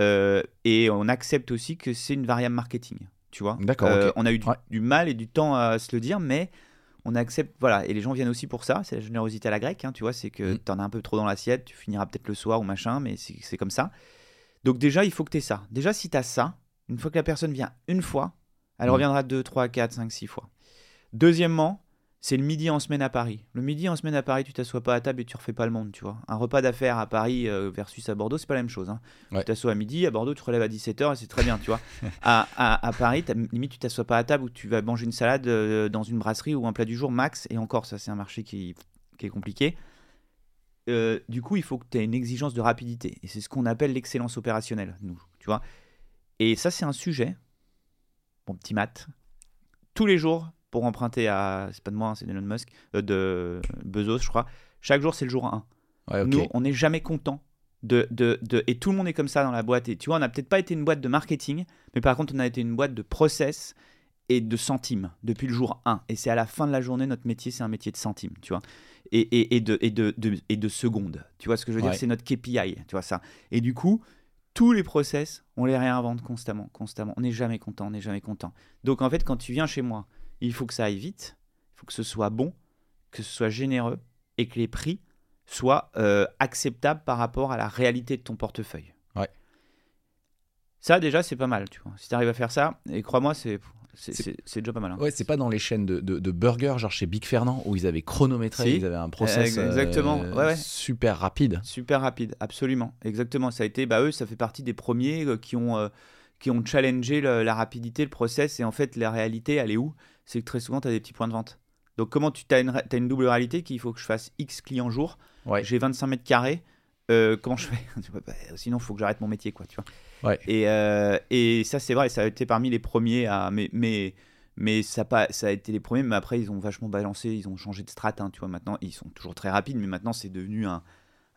Euh, et on accepte aussi que c'est une variable marketing. Tu vois. D'accord, Euh. On a eu du, Ouais. du mal et du temps à se le dire, mais on accepte. Voilà. Et les gens viennent aussi pour ça. C'est la générosité à la grecque. hein, tu vois, c'est que Mm. tu en as un peu trop dans l'assiette. Tu finiras peut-être le soir ou machin, mais c'est comme ça. Donc, déjà, il faut que tu aies ça. Déjà, si tu as ça, une fois que la personne vient une fois, elle Mm. reviendra 2, 3, 4, 5, 6 fois. Deuxièmement, c'est le midi en semaine à Paris. Le midi en semaine à Paris, tu t'assois pas à table et tu refais pas le monde, tu vois. Un repas d'affaires à Paris euh, versus à Bordeaux, c'est pas la même chose. hein. Ouais. Tu t'assois à midi, à Bordeaux, tu te relèves à 17h et c'est très bien, tu vois. à, à, à Paris, limite, tu t'assois pas à table où tu vas manger une salade euh, dans une brasserie ou un plat du jour max. Et encore, ça, c'est un marché qui, qui est compliqué. Euh, du coup, il faut que tu aies une exigence de rapidité. Et c'est ce qu'on appelle l'excellence opérationnelle, nous, tu vois. Et ça, c'est un sujet, mon petit mat, tous les jours, pour emprunter à, c'est pas de moi, hein, c'est d'Elon Musk, euh, de Bezos, je crois. Chaque jour, c'est le jour 1. Ouais, ok. Nous, on n'est jamais content. De, de, de- et tout le monde est comme ça dans la boîte. Et tu vois, on n'a peut-être pas été une boîte de marketing, mais par contre, on a été une boîte de process et de centimes depuis le jour 1. Et c'est à la fin de la journée, notre métier, c'est un métier de centimes, tu vois. Et, et, et, de, et, de, de- et de secondes. Tu vois ce que je veux Ouais. dire C'est notre KPI, tu vois ça. Et du coup, tous les process, on les réinvente constamment, constamment. On n'est jamais content, on n'est jamais content. Donc en fait, quand tu viens chez moi, il faut que ça aille vite, il faut que ce soit bon, que ce soit généreux et que les prix soient euh, acceptables par rapport à la réalité de ton portefeuille. Ouais. Ça déjà, c'est pas mal, tu vois. Si tu arrives à faire ça, et crois-moi, c'est c'est- déjà pas mal. hein. Ouais, c'est pas dans les chaînes de, de, de burgers, genre chez Big Fernand, où ils avaient chronométré, Si. ils avaient un process Euh, exactement. euh, Ouais, ouais. super rapide. Super rapide, absolument, exactement. Ça a été, bah eux, ça fait partie des premiers euh, qui ont euh, qui ont challengé le- la rapidité, le process. Et en fait, la réalité, elle est où? C'est que très souvent, tu as des petits points de vente. Donc, comment tu as une, double réalité qu'il faut que je fasse X clients jour. Ouais. J'ai 25 mètres carrés. euh, comment je fais? Bah, Sinon, il faut que j'arrête mon métier, quoi. Tu vois. Ouais. Et, euh, et ça, c'est vrai, ça a été parmi les premiers à. Mais, mais, mais ça, a pas, ça a été les premiers, mais après, ils ont vachement balancé, ils ont changé de strat. hein, tu vois, maintenant, ils sont toujours très rapides, mais maintenant, c'est devenu un,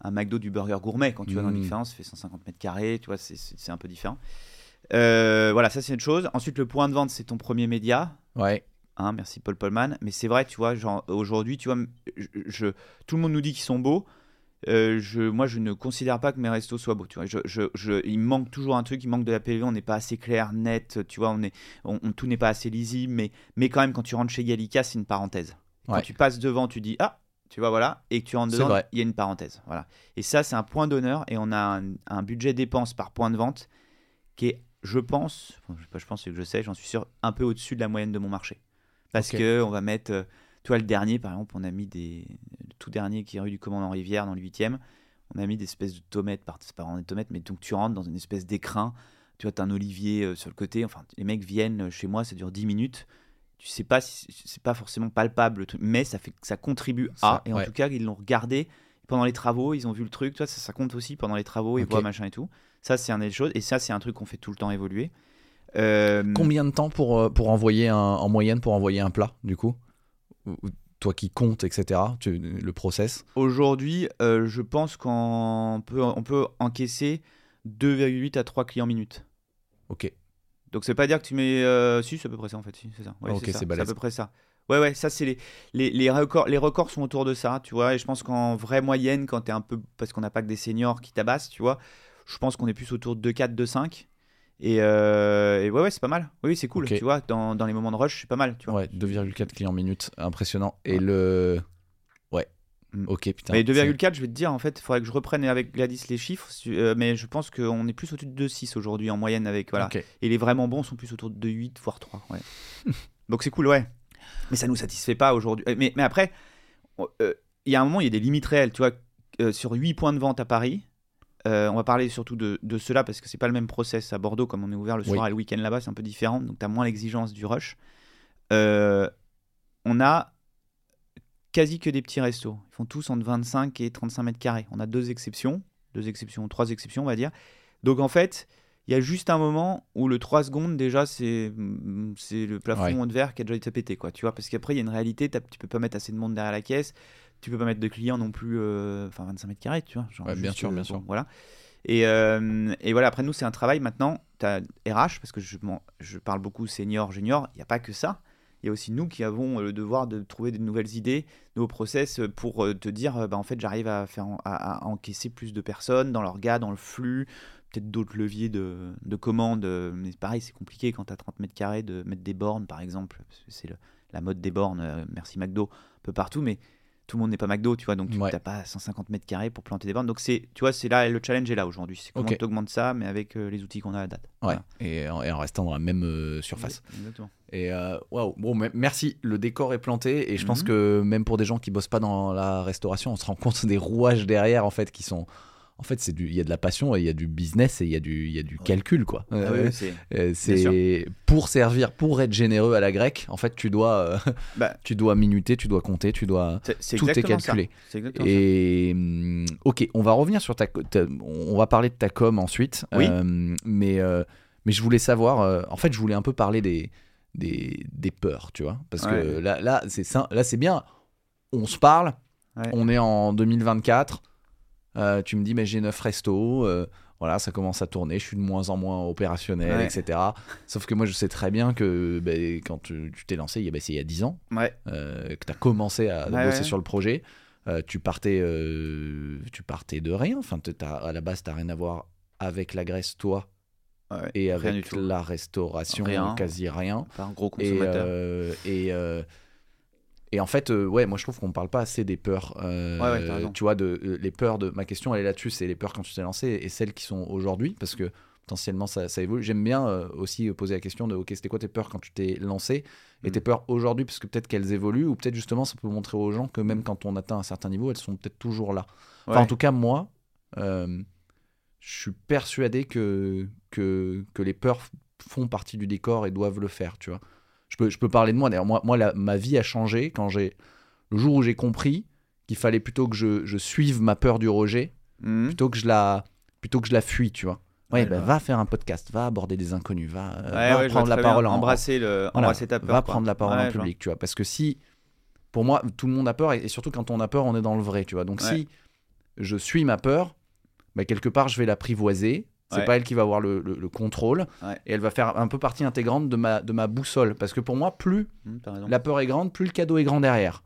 un McDo du burger gourmet. Quand tu vas dans. Big ça fait 150 mètres carrés, tu vois, c'est un peu différent. Euh, voilà, ça, c'est une chose. Ensuite, le point de vente, c'est ton premier média. Ouais. Hein, merci Paul Polman. Mais c'est vrai, tu vois, aujourd'hui, tu vois, je, je- tout le monde nous dit qu'ils sont beaux. Euh, je, moi, je ne considère pas que mes restos soient beaux. Tu vois, je, il manque toujours un truc, il manque de la PV. On n'est pas assez clair, net. Tu vois, on est, on, on- tout n'est pas assez lisible. Mais, mais quand même, quand tu rentres chez Gallica, c'est une parenthèse. Quand tu passes devant, tu dis ah, tu vois, voilà, et que tu rentres dedans, il y a une parenthèse. Voilà. Et ça, c'est un point d'honneur. Et on a un, un budget dépense par point de vente qui est, je pense, je, je pense c'est que je sais, j'en suis sûr, un peu au-dessus de la moyenne de mon marché. Parce que on va mettre, euh, tu vois, le dernier, par exemple, on a mis des, le tout dernier qui est rue du Commandant Rivière dans le 8e, on a mis des espèces de tomates, par, c'est pas vraiment des tomates, mais donc tu rentres dans une espèce d'écrin, tu vois, t'as un olivier euh, sur le côté, enfin, les mecs viennent euh, chez moi, ça dure 10 minutes, tu sais pas, si, c'est pas forcément palpable, le truc, mais ça fait ça contribue à, Ça, et en ouais. tout cas, ils l'ont regardé. Pendant les travaux, ils ont vu le truc, tu vois, ça, ça compte aussi pendant les travaux, ils Ok. voient machin et tout. Ça, c'est un des choses, et ça, c'est un truc qu'on fait tout le temps évoluer. Euh, Combien de temps pour, euh, pour envoyer un, en moyenne pour envoyer un plat, du coup? Ou- ou Toi qui comptes, etc. Tu, le process? Aujourd'hui, euh, je pense qu'on peut, on peut encaisser 2,8 à 3 clients minutes. Ok. Donc, ça veut pas dire que tu mets. euh, si, c'est à peu près ça en fait. Si, c'est ça. Ouais, Ah, ok, c'est c'est à peu près ça. Ouais, ouais, ça, c'est les, les, les, records, les records sont autour de ça, tu vois. Et je pense qu'en vraie moyenne, quand tu es un peu. Parce qu'on n'a pas que des seniors qui tabassent, tu vois. Je pense qu'on est plus autour de 2,4, 2,5. Et, euh, et ouais, ouais, c'est pas mal. Oui, c'est cool, tu vois. Dans, dans les moments de rush, c'est pas mal, tu vois. Ouais, 2,4 clients minutes, impressionnant. Et Ouais. le. Ouais. Mm. Ok, putain. Mais c'est- 2,4, je vais te dire, en fait, il faudrait que je reprenne avec Gladys les chiffres, euh, mais je pense qu'on est plus au-dessus de 2,6 aujourd'hui en moyenne avec voilà. Ok. Et les vraiment bons sont plus autour de 2,8 voire 3. Ouais. Donc c'est cool, ouais. Mais ça nous satisfait pas aujourd'hui. Euh, Mais, mais après, euh, il y a un moment, il y a des limites réelles, tu vois. sur 8 points de vente à Paris. Euh, on va parler surtout de, de cela parce que c'est pas le même process à Bordeaux, comme on est ouvert le soir Oui. et le week-end là-bas, c'est un peu différent, donc tu as moins l'exigence du rush. Euh, on a quasi que des petits restos. Ils font tous entre 25 et 35 mètres carrés. On a deux exceptions, deux exceptions, trois exceptions, on va dire. Donc en fait, il y a juste un moment où le 3 secondes, déjà, c'est le plafond de verre qui a déjà été pété, quoi, tu vois. Parce qu'après, il y a une réalité, tu peux pas mettre assez de monde derrière la caisse, tu peux pas mettre de clients non plus, euh, enfin 25 mètres carrés, tu vois. genre Ouais, bien sûr, bien bon, sûr. Voilà. Et, euh, et voilà, après nous, c'est un travail maintenant. Tu as RH, parce que je, je parle beaucoup senior, junior, il n'y a pas que ça. Il y a aussi nous qui avons euh, le devoir de trouver de nouvelles idées, de nouveaux process euh, pour euh, te dire, euh, bah, en fait, j'arrive à, faire, à, à encaisser plus de personnes dans l'orga, dans le flux, peut-être d'autres leviers de, de commandes. euh, Mais pareil, c'est compliqué quand tu as 30 mètres carrés de mettre des bornes, par exemple. C'est la mode des bornes, euh, merci McDo, un peu partout, mais tout le monde n'est pas McDo, tu vois, donc tu Ouais. n'as pas 150 mètres carrés pour planter des bornes. Donc, c'est, tu vois, c'est là, le challenge est là aujourd'hui. C'est comment Ok. tu augmentes ça, mais avec euh, les outils qu'on a à date. Ouais. Voilà. Et, en- et en restant dans la même euh, surface. Exactement. Et euh, waouh, bon, me- merci. Le décor est planté et je pense Mhm. que même pour des gens qui bossent pas dans la restauration, on se rend compte des rouages derrière en fait qui sont. En fait, c'est du, il y a de la passion et il y a du business et il y a du, il y a du calcul quoi. Ah Euh, oui, c'est- euh, c'est pour servir, pour être généreux à la grecque. En fait, tu dois, euh, Bah, tu dois minuter, tu dois compter, tu dois. Tout est calculé. Et hum, ok, on va revenir sur ta, on va parler de ta com ensuite. Oui. Euh, mais mais je voulais savoir. en fait, je voulais un peu parler des des, des peurs, tu vois, parce que là là c'est ça, là c'est bien. On se parle. Ouais. On est en 2024. Euh, tu me dis mais j'ai neuf restos. euh, voilà, ça commence à tourner, je suis de moins en moins opérationnel, Ouais. etc. Sauf que moi, je sais très bien que ben, quand tu t'es lancé, il y a- ben, c'est il y a 10 ans, Ouais. euh, que tu as commencé à Ouais, bosser sur le projet, euh, tu, partais, euh, tu partais de rien. Enfin, à la base, tu n'as rien à voir avec la Grèce, toi, et avec la restauration, Rien. quasi rien. Pas un gros Et, consommateur. et, euh, et en fait, euh, ouais, moi je trouve qu'on parle pas assez des peurs. euh, Ouais, ouais, tu vois, de, euh, les peurs de. Ma question, elle est là-dessus, c'est les peurs quand tu t'es lancé et celles qui sont aujourd'hui, parce que potentiellement ça, ça évolue. J'aime bien aussi poser la question de, ok, c'était quoi tes peurs quand tu t'es lancé et Mm. tes peurs aujourd'hui, parce que peut-être qu'elles évoluent, ou peut-être justement ça peut montrer aux gens que même quand on atteint un certain niveau, elles sont peut-être toujours là. Enfin, Ouais. en tout cas, moi, je suis persuadé que, que, que les peurs font partie du décor et doivent le faire, tu vois. Je peux, je peux parler de moi, d'ailleurs, moi, moi la- ma vie a changé quand j'ai... Le jour où j'ai compris qu'il fallait plutôt que je, je suive ma peur du rejet, Mhm. plutôt que je la, plutôt que je la fuis, tu vois. Ouais, Ouais, bah, bah. va faire un podcast, va aborder des inconnus, va, euh, Ouais, va ouais, je vois prendre la parole en, embrasser, le... voilà, embrasser ta peur. va quoi. prendre la parole en public, tu vois. Parce que si, pour moi, tout le monde a peur, et, et surtout quand on a peur, on est dans le vrai, tu vois. Donc si je suis ma peur, bah, quelque part, je vais l'apprivoiser. C'est Ouais. pas elle qui va avoir le, le- le contrôle, Ouais. et elle va faire un peu partie intégrante de ma, de ma boussole. Parce que pour moi, plus raison. la peur est grande, plus le cadeau est grand derrière.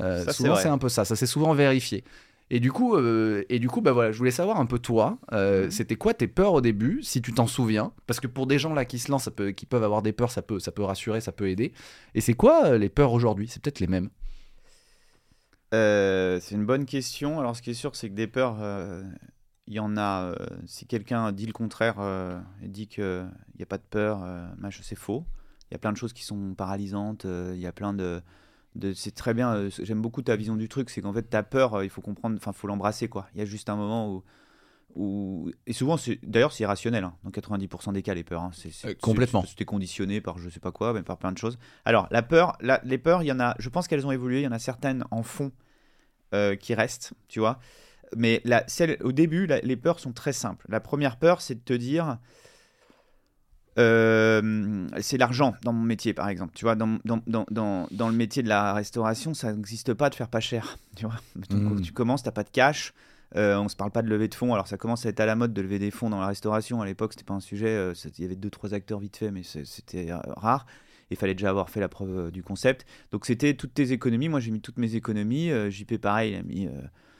Euh, Ça, souvent, c'est un peu ça. Ça, c'est souvent vérifié. Et du coup, euh, et du coup bah voilà, je voulais savoir un peu toi, euh, Mhm. c'était quoi tes peurs au début, si tu t'en souviens? Parce que pour des gens là qui se lancent, ça peut, qui peuvent avoir des peurs, ça peut, ça peut rassurer, ça peut aider. Et c'est quoi les peurs aujourd'hui? C'est peut-être les mêmes. C'est une bonne question. Alors, ce qui est sûr, c'est que des peurs, il y en a. euh, si quelqu'un dit le contraire euh, et dit qu'il n'y a pas de peur, euh, c'est faux. Il y a plein de choses qui sont paralysantes. euh, Il y a plein de. de c'est très bien. euh, J'aime beaucoup ta vision du truc. C'est qu'en fait, ta peur, euh, il faut comprendre. Enfin, faut l'embrasser, quoi. Il y a juste un moment où. où et souvent, d'ailleurs, c'est irrationnel. hein, dans 90% des cas, les peurs. hein. C'est- Euh, complètement. C'était conditionné par je sais pas quoi, mais par plein de choses. Alors, la peur, la- les peurs, il y en a. Je pense qu'elles ont évolué. Il y en a certaines en fond euh, qui restent, tu vois. Mais la, celle, au début, la- les peurs sont très simples. La première peur, c'est de te dire. euh, c'est l'argent dans mon métier, par exemple. Tu vois, dans, dans, dans, dans, dans le métier de la restauration, ça n'existe pas de faire pas cher. Tu vois, Mm. quand tu commences, t'as pas de cash. Euh, on se parle pas de levée de fonds. Alors, ça commence à être à la mode de lever des fonds dans la restauration. À l'époque, c'était pas un sujet. euh, Il y avait deux, trois acteurs vite fait, mais c'était euh, rare. Il fallait déjà avoir fait la preuve du concept. Donc, c'était toutes tes économies. Moi, j'ai mis toutes mes économies. JP, pareil, il a mis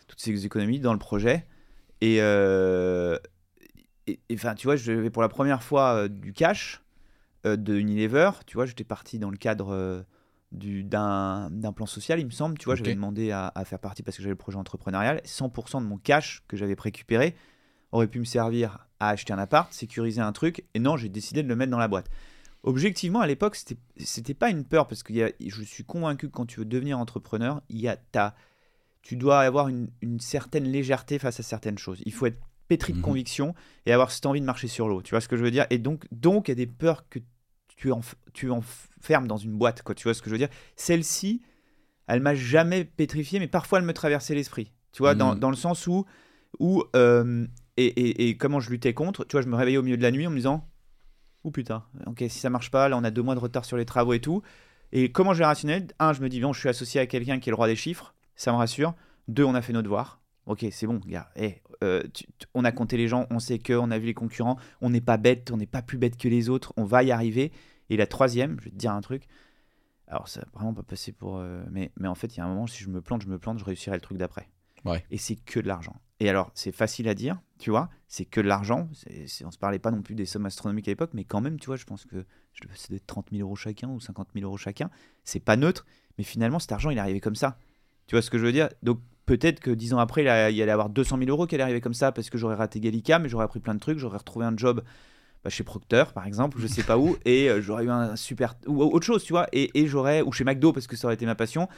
toutes ses économies dans le projet. Et, euh, enfin, tu vois, je vais pour la première fois euh, du cash euh, de Unilever. Tu vois, j'étais parti dans le cadre du- d'un d'un plan social, il me semble. Tu vois, j'avais demandé à, à faire partie parce que j'avais le projet entrepreneurial. 100% de mon cash que j'avais récupéré aurait pu me servir à acheter un appart, sécuriser un truc. Et non, j'ai décidé de le mettre dans la boîte. Objectivement, à l'époque, c'était c'était pas une peur parce que je suis convaincu que quand tu veux devenir entrepreneur, il y a ta tu dois avoir une, une certaine légèreté face à certaines choses. Il faut être pétri de Mhm. conviction et avoir cette envie de marcher sur l'eau. Tu vois ce que je veux dire? Et donc, donc, il y a des peurs que tu, enf- tu enfermes dans une boîte, quoi. Tu vois ce que je veux dire? Celle-ci, elle m'a jamais pétrifié, mais parfois elle me traversait l'esprit. Tu vois, dans, Mhm. dans le sens où, où euh, et, et- et comment je luttais contre. Tu vois, je me réveillais au milieu de la nuit en me disant, oh putain, ok, si ça marche pas, là on a deux mois de retard sur les travaux et tout. Et comment je vais rationner Un, je me dis, bon, je suis associé à quelqu'un qui est le roi des chiffres, ça me rassure. Deux, on a fait nos devoirs. Ok, c'est bon, gars. Eh, euh, tu- on a compté les gens, on sait que, on a vu les concurrents, on n'est pas bête, on n'est pas plus bête que les autres, on va y arriver. Et la troisième, je vais te dire un truc. Alors, ça vraiment pas passer pour. euh, mais, mais en fait, il y a un moment, si je me plante, je me plante, je réussirai le truc d'après. Ouais. Et c'est que de l'argent. Et alors, c'est facile à dire, tu vois, c'est que de l'argent. On se parlait pas non plus des sommes astronomiques à l'époque, mais quand même, tu vois, je pense que c'était 30 000 euros chacun ou 50 000 euros chacun. C'est pas neutre, mais finalement, cet argent, il est arrivé comme ça. Tu vois ce que je veux dire? Donc, peut-être que dix ans après, il, a- il allait avoir 200 000 euros qui allait arriver comme ça parce que j'aurais raté Gallica, mais j'aurais appris plein de trucs, j'aurais retrouvé un job bah, chez Procter, par exemple, je sais pas où, et euh, j'aurais eu un super. ou autre chose, tu vois, et, et j'aurais. ou chez McDo parce que ça aurait été ma passion.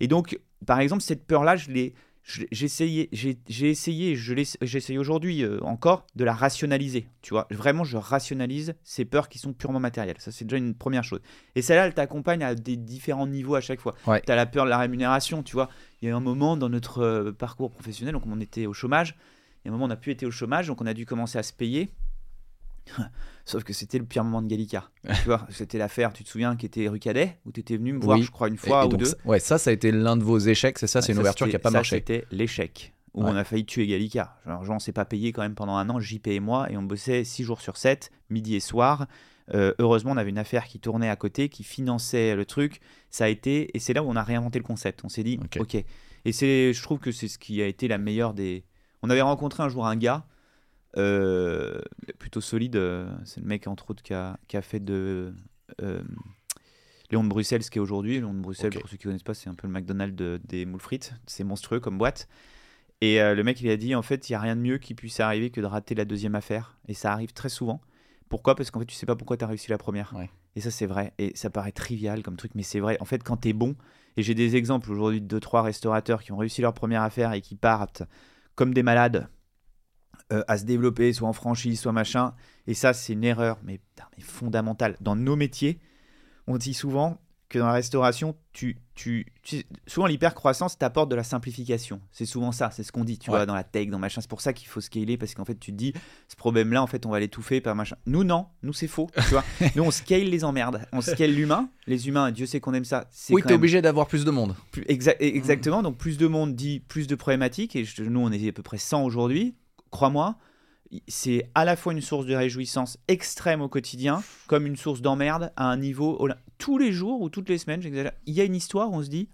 Et donc, par exemple, cette peur-là, je l'ai. J'ai essayé, j'ai j'ai essayé, j'essaye aujourd'hui euh, encore de la rationaliser. Tu vois, vraiment, je rationalise ces peurs qui sont purement matérielles. Ça, c'est déjà une première chose. Et celle-là, elle t'accompagne à des différents niveaux à chaque fois. Ouais. Tu as la peur de la rémunération, tu vois. Il y a un moment dans notre euh, parcours professionnel, donc on était au chômage. Il y a un moment, on n'a plus été au chômage, donc on a dû commencer à se payer. Sauf que c'était le pire moment de Gallica. tu vois, c'était l'affaire, tu te souviens, qui était rue Cadet, où tu étais venu me voir, Oui. je crois, une fois et ou donc, deux. ça- ouais, ça, ça a été l'un de vos échecs, c'est ça, c'est une ouverture qui c'était- a pas ça, marché. C'était l'échec, où Ouais. on a failli tuer Gallica. Genre, genre, on s'est pas payé quand même pendant un an, JP et moi, et on bossait 6 jours sur 7, midi et soir. Euh, heureusement, on avait une affaire qui tournait à côté, qui finançait le truc. Ça a été, et c'est là où on a réinventé le concept. On s'est dit, Ok. ok. Et c'est, je trouve que c'est ce qui a été la meilleure des. On avait rencontré un jour un gars euh, plutôt solide. euh, C'est le mec entre autres qui a, qui a fait de euh, Léon de Bruxelles, ce qui est aujourd'hui. Léon de Bruxelles, pour ceux qui connaissent pas, c'est un peu le McDonald's de- des moules frites. C'est monstrueux comme boîte. Et euh, le mec, il a dit, en fait, il n'y a rien de mieux qui puisse arriver que de rater la deuxième affaire. Et ça arrive très souvent. Pourquoi? Parce qu'en fait, tu sais pas pourquoi tu as réussi la première. Ouais. Et ça, c'est vrai. Et ça paraît trivial comme truc, mais c'est vrai. En fait, quand tu es bon, et j'ai des exemples aujourd'hui de deux, trois restaurateurs qui ont réussi leur première affaire et qui partent comme des malades euh, à se développer, soit en franchise, soit machin. Et ça, c'est une erreur, mais, putain, mais fondamentale. Dans nos métiers, on dit souvent que dans la restauration, tu, tu, tu- souvent l'hypercroissance t'apporte de la simplification. C'est souvent ça, c'est ce qu'on dit, tu Ouais. vois, dans la tech, dans machin. C'est pour ça qu'il faut scaler parce qu'en fait, tu te dis, ce problème-là, en fait, on va l'étouffer par machin. Nous, non, nous, c'est faux, tu vois. Nous, on scale les emmerdes, on scale l'humain. Les humains, Dieu sait qu'on aime ça. Oui, t'es même obligé d'avoir plus de monde. plus- exa- exactement, donc plus de monde dit plus de problématiques, et je- nous on est à peu près 100 aujourd'hui, crois-moi, c'est à la fois une source de réjouissance extrême au quotidien, comme une source d'emmerde à un niveau... Tous les jours ou toutes les semaines, j'exagère, il y a une histoire où on se dit,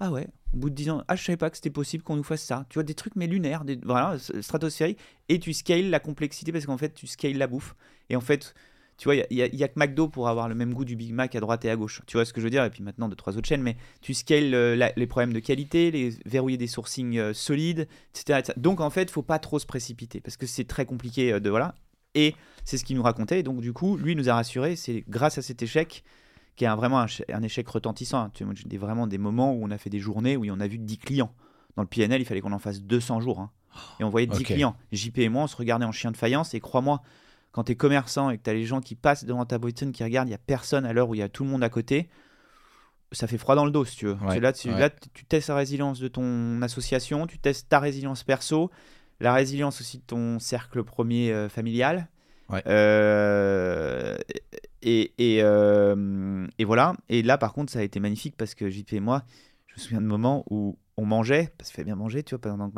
ah ouais, au bout de 10 ans, ah je savais pas que c'était possible qu'on nous fasse ça, tu vois, des trucs mais lunaires, voilà, stratosphériques, et tu scales la complexité parce qu'en fait tu scales la bouffe, et en fait... Tu vois, il n'y a, il y a que McDo pour avoir le même goût du Big Mac à droite et à gauche. Tu vois ce que je veux dire? Et puis maintenant, de trois autres chaînes, mais tu scales euh, la- les problèmes de qualité, les verrouiller des sourcings euh, solides, etc., etc. Donc en fait, faut pas trop se précipiter parce que c'est très compliqué euh, de voilà. Et c'est ce qu'il nous racontait. Et donc du coup, lui nous a rassuré. C'est grâce à cet échec qui est un- vraiment un, ch- un échec retentissant. hein. Tu vois, des, vraiment des moments où on a fait des journées où on a vu 10 clients. Dans le PNL, il fallait qu'on en fasse 200 jours. hein. Et on voyait 10 Ok. clients. JP et moi, on se regardait en chien de faïence. Et crois-moi, quand tu es commerçant et que tu as les gens qui passent devant ta boîte qui regardent, il n'y a personne à l'heure où il y a tout le monde à côté, ça fait froid dans le dos, si tu veux. Ouais, Là, tu, ouais. là, tu- testes la résilience de ton association, tu testes ta résilience perso, la résilience aussi de ton cercle premier euh, familial. Ouais. Euh, et, et, euh, et voilà. Et là, par contre, ça a été magnifique parce que JP et moi, je me souviens de moments où on mangeait, parce qu'il fallait bien manger, tu vois, pendant que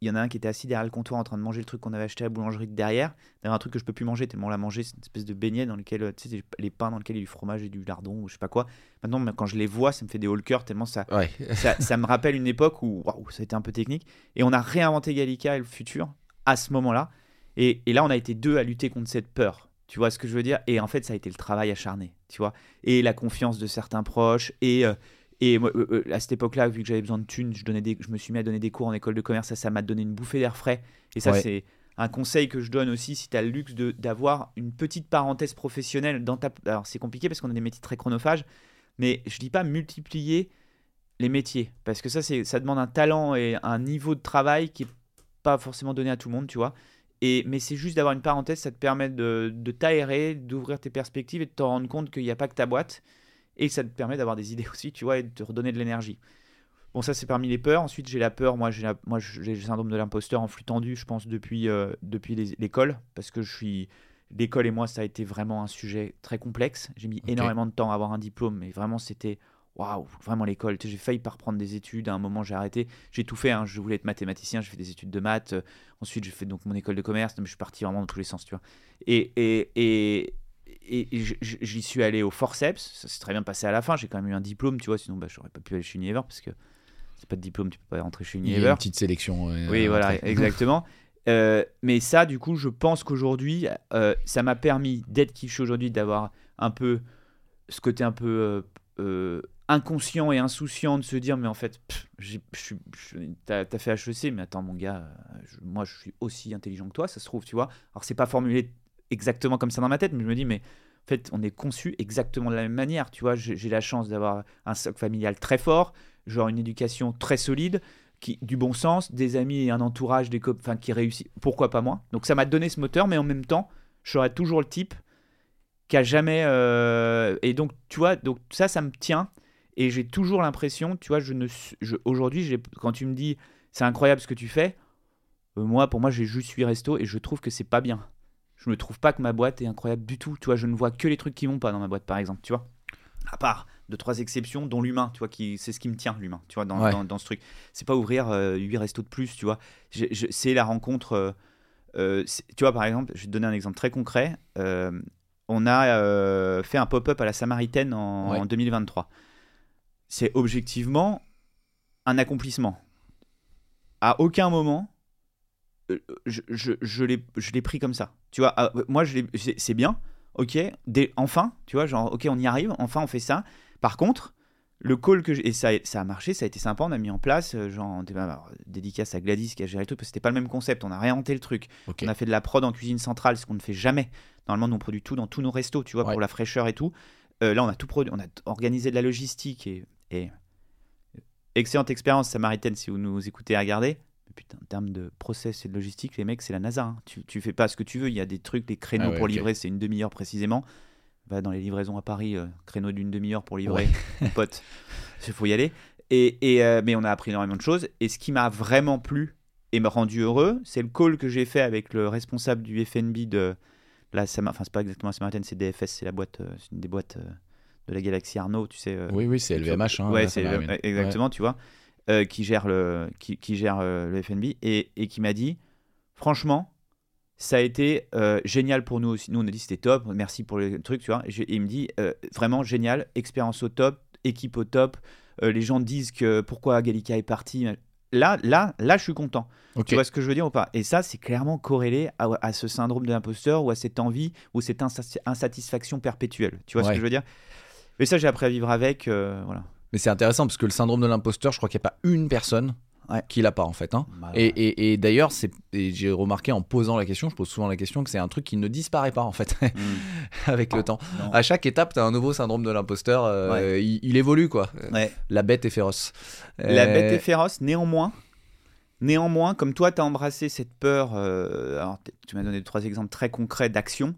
il y en a un qui était assis derrière le comptoir en train de manger le truc qu'on avait acheté à la boulangerie de derrière. Derrière un truc que je peux plus manger tellement on l'a mangé, c'est une espèce de beignet dans lequel, euh, tu sais, les pains dans lequel il y a du fromage et du lardon ou je sais pas quoi. Maintenant, quand je les vois, ça me fait des cœur tellement ça, Ouais. ça, ça me rappelle une époque où waouh, ça a été un peu technique. Et on a réinventé Gallica et le futur à ce moment-là. Et, et là, on a été deux à lutter contre cette peur. Tu vois ce que je veux dire? Et en fait, ça a été le travail acharné, tu vois? Et la confiance de certains proches. Et, euh, et moi, euh, euh, à cette époque-là, vu que j'avais besoin de thunes, je, donnais des, je me suis mis à donner des cours en école de commerce. Ça, ça m'a donné une bouffée d'air frais. Et ça, Ouais. c'est un conseil que je donne aussi si tu as le luxe d'avoir une petite parenthèse professionnelle dans ta. Alors, c'est compliqué parce qu'on a des métiers très chronophages. Mais je dis pas multiplier les métiers. Parce que ça, ça demande un talent et un niveau de travail qui est pas forcément donné à tout le monde, tu vois. Et, mais c'est juste d'avoir une parenthèse, ça te permet de, de t'aérer, d'ouvrir tes perspectives et de te rendre compte qu'il n'y a pas que ta boîte. Et ça te permet d'avoir des idées aussi, tu vois, et de te redonner de l'énergie. Bon, ça, c'est parmi les peurs. Ensuite, j'ai la peur. Moi, j'ai, la- moi, j'ai le syndrome de l'imposteur en flux tendu, je pense, depuis, euh, depuis les- l'école. Parce que je suis. L'école et moi, ça a été vraiment un sujet très complexe. J'ai mis énormément de temps à avoir un diplôme, mais vraiment, c'était. Waouh, vraiment l'école. J'ai failli pas reprendre des études. À un moment, j'ai arrêté. J'ai tout fait. hein. Je voulais être mathématicien. J'ai fait des études de maths. Ensuite, j'ai fait donc mon école de commerce. Mais je suis parti vraiment dans tous les sens, tu vois. Et, et, et, et, j'y suis allé au forceps. Ça s'est très bien passé à la fin. J'ai quand même eu un diplôme, tu vois. Sinon, bah, j'aurais pas pu aller chez Unilever parce que c'est pas de diplôme, tu peux pas rentrer chez Il y a Unilever. une petite sélection. ouais, Oui, euh, voilà, exactement. Euh, mais ça, du coup, je pense qu'aujourd'hui, euh, ça m'a permis d'être qui je suis aujourd'hui, d'avoir un peu ce côté un peu euh, euh, inconscient et insouciant de se dire, mais en fait, t'as t'as fait HEC, mais attends, mon gars, euh, je- moi, je suis aussi intelligent que toi, ça se trouve, tu vois. Alors, c'est pas formulé exactement comme ça dans ma tête, mais je me dis, mais en fait, on est conçu exactement de la même manière, tu vois. J'ai la chance d'avoir un socle familial très fort, genre une éducation très solide, qui, du bon sens, des amis et un entourage des enfin, qui réussit. Pourquoi pas moi Donc ça m'a donné ce moteur, mais en même temps, je serai toujours le type qui a jamais. euh, Et donc, tu vois, donc ça, ça me tient. Et j'ai toujours l'impression, tu vois, je ne, suis- je, aujourd'hui, quand tu me dis c'est incroyable ce que tu fais, euh, moi, pour moi, juste 8 restos et je trouve que c'est pas bien. Je ne trouve pas que ma boîte est incroyable du tout. Tu vois, je ne vois que les trucs qui vont pas dans ma boîte, par exemple, tu vois. À part deux, trois exceptions, dont l'humain, tu vois, qui, c'est ce qui me tient, l'humain, tu vois, dans, Ouais. dans, dans ce truc. C'est pas ouvrir euh, 8 restos de plus, tu vois. C'est la rencontre. euh, euh, tu vois, par exemple, je vais te donner un exemple très concret. Euh, on a fait un pop-up à la Samaritaine en, Ouais. en 2023. C'est objectivement un accomplissement. À aucun moment, je, je, je l'ai je l'ai pris comme ça. Tu vois, ah, moi, c'est bien, ok, dès- enfin, tu vois, genre, ok, on y arrive, enfin, on fait ça. Par contre, le call que j'ai. Et ça, ça a marché, ça a été sympa, on a mis en place, euh, genre, alors, dédicace à Gladys qui a géré le truc, parce que c'était pas le même concept, on a réinventé le truc. On a fait de la prod en cuisine centrale, ce qu'on ne fait jamais. Normalement, nous, on produit tout dans tous nos restos, tu vois, Ouais. pour la fraîcheur et tout. Euh, là, on a tout produit, on a organisé de la logistique et, et excellente expérience samaritaine si vous nous écoutez à regarder. Putain, en termes de process et de logistique, les mecs, c'est la NASA. hein. Tu, tu fais pas ce que tu veux. Il y a des trucs, des créneaux Ah ouais, pour livrer, c'est une demi-heure précisément. Va dans les livraisons à Paris, euh, créneau d'une demi-heure pour livrer, mon pote. Il faut y aller. Et, et, euh, mais on a appris énormément de choses. Et ce qui m'a vraiment plu et m'a rendu heureux, c'est le call que j'ai fait avec le responsable du FNB de la Samar- Enfin, c'est pas exactement la Samaritaine, c'est DFS, c'est la boîte, euh, c'est une des boîtes euh, de la galaxie Arnaud, tu sais. Oui, oui, c'est LVMH. Hein, ouais, c'est mais- exactement, tu vois, euh, qui gère le, qui, qui gère euh, le FNB et, et qui m'a dit, franchement, ça a été euh, génial pour nous aussi. Nous, on a dit c'était top, merci pour le truc, tu vois. Et, je- et il me dit, vraiment génial, expérience au top, équipe au top. les gens disent que pourquoi Gallica est parti. Là, là, là, je suis content. Tu vois ce que je veux dire ou pas? Et ça, c'est clairement corrélé à, à ce syndrome de l'imposteur ou à cette envie ou cette insati- insatisfaction perpétuelle. Tu vois ce que je veux dire? Mais ça, j'ai appris à vivre avec. voilà. Mais c'est intéressant parce que le syndrome de l'imposteur, je crois qu'il n'y a pas une personne Ouais. qui l'a pas en fait. hein. Et, et- et d'ailleurs, c'est- j'ai remarqué en posant la question, je pose souvent la question, que c'est un truc qui ne disparaît pas en fait Mm. avec le temps. Non. À chaque étape, tu as un nouveau syndrome de l'imposteur. euh, Ouais. il, il évolue quoi. Ouais. La bête est féroce. La Euh, bête est féroce, néanmoins. Néanmoins, comme toi, tu as embrassé cette peur, euh, alors tu m'as donné trois exemples très concrets d'action.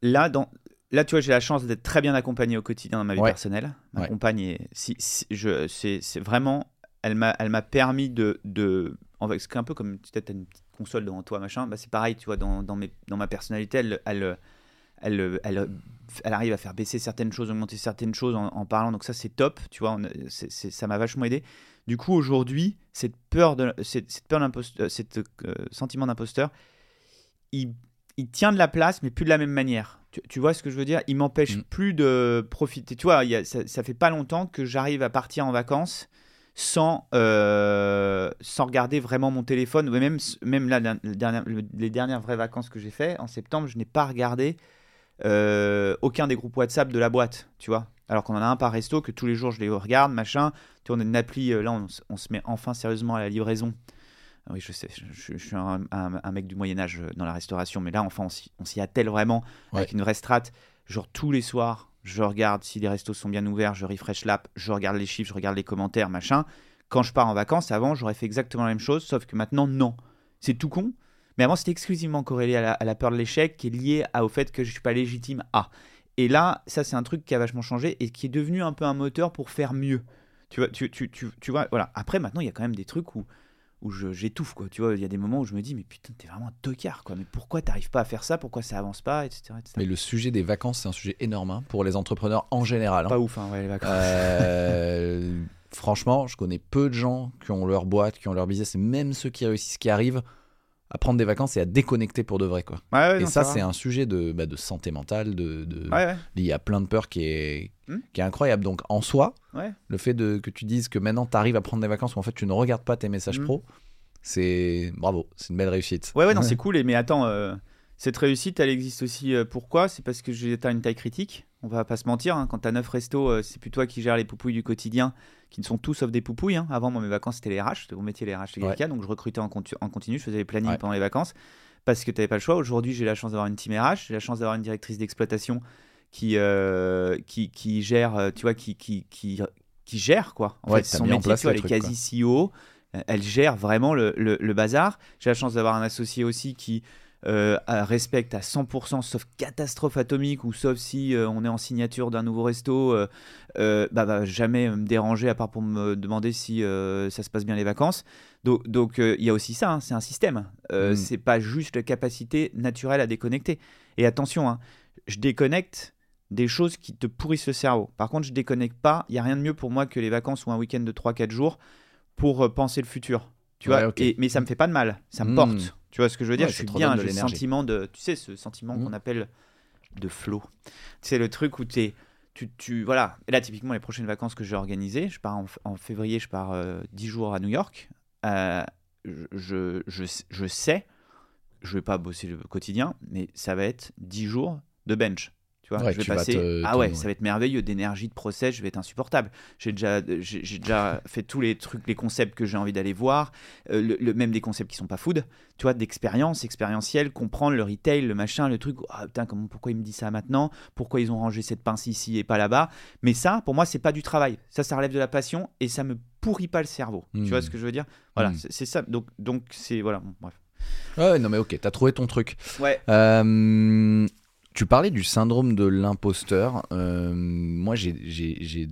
Là, dans, là, tu vois, j'ai la chance d'être très bien accompagné au quotidien dans ma vie Ouais. personnelle. Ma Ouais. compagne, est- si, si- je, c'est, c'est vraiment, elle m'a, elle m'a permis de, de, c'est un peu comme tu as une petite console devant toi, machin. Bah, c'est pareil, tu vois, dans, dans, mes, dans ma personnalité, elle, elle, elle, elle, elle arrive à faire baisser certaines choses, augmenter certaines choses en, en parlant. Donc ça, c'est top, tu vois. on a- c'est- c'est- ça m'a vachement aidé. Du coup, aujourd'hui, cette peur de, cette, cette peur d'imposteur, euh, sentiment d'imposteur, il, il tient de la place, mais plus de la même manière. Tu, tu vois ce que je veux dire? Il m'empêche Mm. plus de profiter. Tu vois, il y a- ça, ça fait pas longtemps que j'arrive à partir en vacances sans, euh, sans regarder vraiment mon téléphone. Même, même là, les dernières vraies vacances que j'ai fait en septembre, je n'ai pas regardé euh, aucun des groupes WhatsApp de la boîte, tu vois? Alors qu'on en a un par resto, que tous les jours je les regarde, machin. Tu vois, on a une appli, euh, là on se met enfin sérieusement à la livraison. Ah Oui, je sais, je, je- je suis un, un- un mec du Moyen-Âge euh, dans la restauration, mais là enfin on s'y attelle vraiment Ouais. avec une vraie strat. Genre tous les soirs, je regarde si les restos sont bien ouverts, je refresh l'app, je regarde les chiffres, je regarde les commentaires, machin. Quand je pars en vacances, avant, j'aurais fait exactement la même chose, sauf que maintenant, non. C'est tout con. Mais avant, c'était exclusivement corrélé à la, peur de l'échec, qui est lié au fait que je ne suis pas légitime à. Et là, ça, c'est un truc qui a vachement changé et qui est devenu un peu un moteur pour faire mieux. Tu vois, tu, tu, tu, tu vois voilà. Après, maintenant, il y a quand même des trucs où où j'étouffe quoi. Tu vois il y a des moments où je me dis mais putain t'es vraiment un tocard quoi. Mais pourquoi t'arrives pas à faire ça? Pourquoi ça avance pas? Etc, mais le sujet des vacances c'est un sujet énorme hein, pour les entrepreneurs en général hein. pas ouf hein, ouais, les vacances. Euh, franchement je connais peu de gens qui ont leur boîte qui ont leur business et même ceux qui réussissent qui arrivent à prendre des vacances et à déconnecter pour de vrai quoi. Et ça c'est un sujet de, bah, de santé mentale de, de... lié à plein de peurs qui est hmm. qui est incroyable. Donc en soi le fait de que tu dises que maintenant tu arrives à prendre des vacances où en fait tu ne regardes pas tes messages hmm. pro c'est bravo c'est une belle réussite. Ouais ouais non c'est cool. Mais attends euh, cette réussite elle existe aussi euh, pourquoi? C'est parce que j'ai atteint une taille critique? On va pas se mentir hein. quand t'as 9 restos euh, c'est plus toi qui gères les poupouilles du quotidien qui ne sont tous sauf des poupouilles. Hein. Avant, moi, mes vacances, c'était les RH, c'était mon métier, les RH chez donc je recrutais en, en, continu, je faisais les plannings pendant les vacances parce que tu n'avais pas le choix. Aujourd'hui, j'ai la chance d'avoir une team RH, j'ai la chance d'avoir une directrice d'exploitation qui, euh, qui, qui, gère, euh, tu vois, qui, qui, qui, qui gère, quoi. En fait, son métier, tu vois, elle est quasi CEO, elle gère vraiment le, le, le bazar. J'ai la chance d'avoir un associé aussi qui euh, respecte à 100%, sauf catastrophe atomique ou sauf si euh, on est en signature d'un nouveau resto, euh, euh, bah, va jamais me déranger à part pour me demander si ça se passe bien les vacances. Donc il y a aussi ça, hein, c'est un système. Mm. C'est pas juste la capacité naturelle à déconnecter. Et attention, hein, je déconnecte des choses qui te pourrissent le cerveau. Par contre, je déconnecte pas. Il y a rien de mieux pour moi que les vacances ou un week-end de 3-4 jours pour penser le futur. Tu vois, mais ça me fait pas de mal, ça me mm. porte. Tu vois ce que je veux dire? Je suis bien, j'ai le sentiment de. Tu sais, ce sentiment qu'on mmh. appelle de flow. C'est le truc où es, tu, tu. Voilà. Et là, typiquement, les prochaines vacances que j'ai organisées, je pars en, février, je pars 10 euh, jours à New York. Euh, je, je, je, sais, je vais pas bosser le quotidien, mais ça va être 10 jours de bench. Tu vois, je vais passer. Ah ouais, ça va être merveilleux d'énergie, de process, je vais être insupportable. J'ai déjà, j'ai déjà fait tous les trucs, les concepts que j'ai envie d'aller voir, euh, le, même des concepts qui sont pas food, tu vois, d'expérience, expérientielle, comprendre le retail, le machin, le truc. Ah putain, comment, pourquoi il me dit ça maintenant Pourquoi ils ont rangé cette pince ici et pas là-bas Mais ça, pour moi, c'est pas du travail. Ça, ça relève de la passion et ça me pourrit pas le cerveau. Tu vois hmm. ce que je veux dire? Voilà, hmm. c'est ça. Donc, donc c'est voilà. bref. Ouais, non mais ok, t'as trouvé ton truc. Ouais. Euh, tu parlais du syndrome de l'imposteur. Euh, moi, j'ai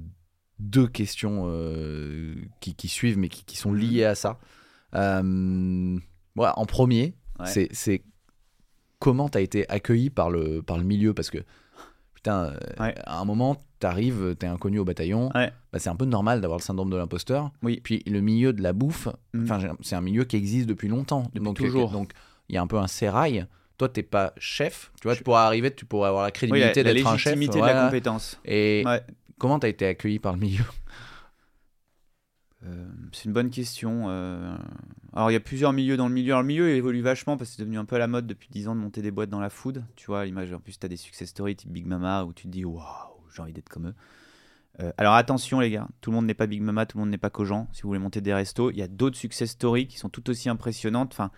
deux questions euh, qui, qui, suivent, mais qui, qui, sont liées à ça. Euh, en premier, c'est comment tu as été accueilli par le, par le milieu? Parce que, putain, à un moment, tu arrives, tu es inconnu au bataillon. Bah, c'est un peu normal d'avoir le syndrome de l'imposteur. Oui. Puis le milieu de la bouffe, mm. c'est un milieu qui existe depuis longtemps. Depuis donc, toujours. Donc, il y a un peu un sérail toi t'es pas chef tu vois tu pourras arriver tu pourras avoir la crédibilité d'être un chef de la compétence et comment t'as été accueilli par le milieu euh, c'est une bonne question. Euh. Alors, il y a plusieurs milieux dans le milieu. Alors, le milieu il évolue vachement parce que c'est devenu un peu à la mode depuis 10 ans de monter des boîtes dans la food. Tu vois, l'image, en plus, tu as des success stories type Big Mama où tu te dis waouh, j'ai envie d'être comme eux. Euh, alors, attention, les gars, tout le monde n'est pas Big Mama, tout le monde n'est pas Cogent. Si vous voulez monter des restos, il y a d'autres success stories qui sont tout aussi impressionnantes. Enfin,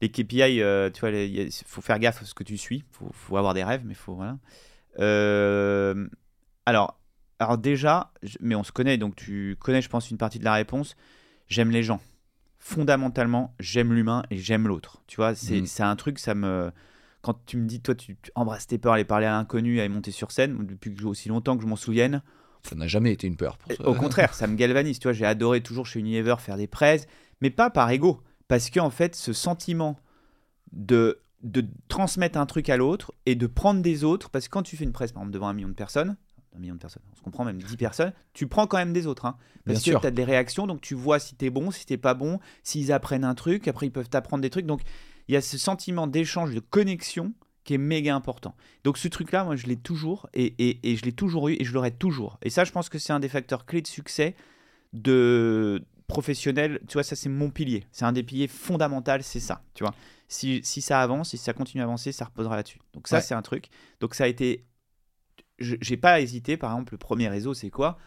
les KPI, euh, tu vois, il faut faire gaffe à ce que tu suis. Il faut, avoir des rêves, mais faut voilà. Euh, alors, alors déjà, mais on se connaît, donc tu connais, je pense, une partie de la réponse. J'aime les gens. Fondamentalement, j'aime l'humain et j'aime l'autre. Tu vois, c'est mm. un truc, ça me. Quand tu me dis, toi, tu, embrasses tes peurs, aller parler à l'inconnu, aller monter sur scène, depuis aussi longtemps que je m'en souvienne. Ça n'a jamais été une peur pour ça. Au contraire, ça me galvanise. Tu vois, j'ai adoré toujours chez Unilever faire des prêts, mais pas par ego parce qu'en en fait, ce sentiment de, de transmettre un truc à l'autre et de prendre des autres, parce que quand tu fais une presse, par exemple, devant un million de personnes, un million de personnes, on se comprend même 10 personnes, tu prends quand même des autres. Hein, parce que tu as des réactions, donc tu vois si t'es bon, si t'es pas bon, s'ils apprennent un truc, après ils peuvent t'apprendre des trucs. Donc il y a ce sentiment d'échange, de connexion qui est méga important. Donc ce truc-là, moi je l'ai toujours et, et, et je l'ai toujours eu et je l'aurai toujours. Et ça, je pense que c'est un des facteurs clés de succès de, professionnel, tu vois, ça c'est mon pilier. C'est un des piliers fondamentaux, c'est ça, tu vois. Si, si, ça avance, si ça continue à avancer, ça reposera là-dessus. Donc ça, c'est un truc. Donc ça a été... J'ai pas hésité, par exemple, le premier réseau, c'est quoi?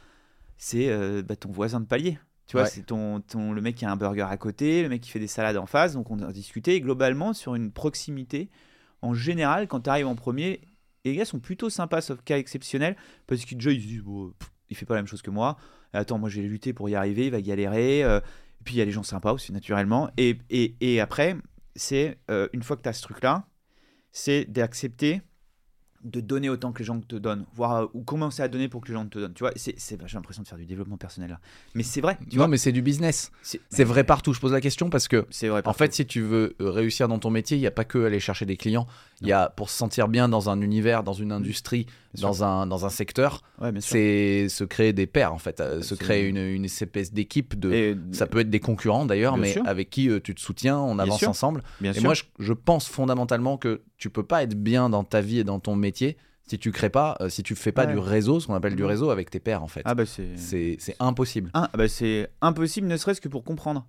C'est euh, bah, ton voisin de palier. Tu vois, c'est ton, ton, le mec qui a un burger à côté, le mec qui fait des salades en face. Donc on a discuté. Et globalement, sur une proximité, en général, quand tu arrives en premier, les gars sont plutôt sympas, sauf cas exceptionnel, parce qu'ils déjà ils se disent, pff, il fait pas la même chose que moi. Attends, moi j'ai lutté pour y arriver, il va galérer. euh, et puis il y a les gens sympas aussi, naturellement. Et, et, et après, c'est euh, une fois que tu as ce truc-là, c'est d'accepter de donner autant que les gens te donnent, voire euh, ou commencer à donner pour que les gens te donnent. Tu vois, c'est, j'ai l'impression de faire du développement personnel là. Mais c'est vrai, tu non, vois. mais c'est du business. C'est, C'est vrai partout. Je pose la question parce que C'est vrai. En fait, si tu veux euh, réussir dans ton métier, il n'y a pas que aller chercher des clients. Il y a pour se sentir bien dans un univers, dans une industrie, dans un, dans un secteur, ouais, c'est se créer des pairs en fait, euh, se créer une, une espèce d'équipe de. Et- Ça peut être des concurrents d'ailleurs, mais sûr. avec qui euh, tu te soutiens, on Bien avance sûr. ensemble. bien Et sûr. moi, je, je pense fondamentalement que tu peux pas être bien dans ta vie et dans ton métier si tu crées pas, euh, si tu fais pas Ouais. du réseau, ce qu'on appelle du Mhm. réseau avec tes pairs en fait. ah bah c'est. Impossible. Ah, bah c'est impossible, ne serait-ce que pour comprendre.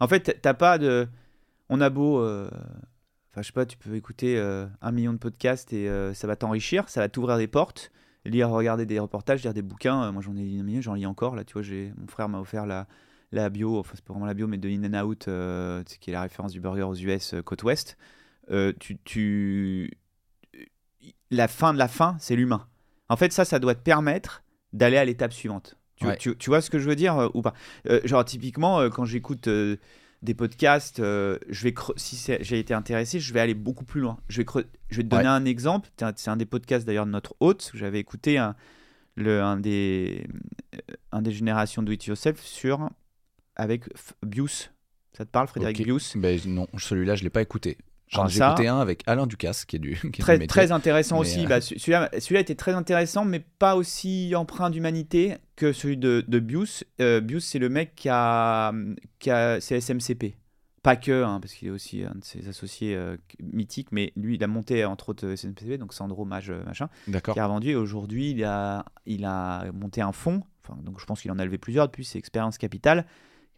En fait, t'as pas de. On a beau. euh, Enfin, je sais pas, tu peux écouter euh, un million de podcasts et euh, ça va t'enrichir, ça va t'ouvrir des portes, lire, regarder des reportages, lire des bouquins. Moi, j'en ai un million, j'en lis encore. Là, tu vois, j'ai mon frère m'a offert la, la bio, enfin, c'est pas vraiment la bio, mais de In and Out, qui est la référence du burger aux US côte ouest. Tu, tu. La fin de la fin, c'est l'humain. En fait, ça, ça doit te permettre d'aller à l'étape suivante. Tu, Ouais. tu- tu vois ce que je veux dire euh, ou pas? Euh, Genre, typiquement, euh, quand j'écoute des podcasts, je vais si j'ai été intéressé, je vais aller beaucoup plus loin. Je vais, creu- je vais te donner Ouais. un exemple. C'est un, des podcasts d'ailleurs de notre hôte. J'avais écouté un, le, un, des, un des générations Do It Yourself sur, avec F- Bius. Ça te parle, Frédéric. Bius Ben, non, celui-là, je l'ai pas écouté. J'en ça- écouté un avec Alain Ducasse, qui est du, qui est du très, très intéressant Mais, aussi. euh, Bah, ce- celui-là, était très intéressant, mais pas aussi empreint d'humanité que celui de, de Bius. Euh, Bius, c'est le mec qui a, qui a c'est SMCP. Pas que, hein, parce qu'il est aussi un de ses associés euh, mythiques, mais lui, il a monté entre autres SMCP, donc Sandro Mage, machin, D'accord. qui a revendu. Et aujourd'hui, il a, il a monté un fonds. Enfin, donc je pense qu'il en a levé plusieurs depuis. C'est Expérience Capital.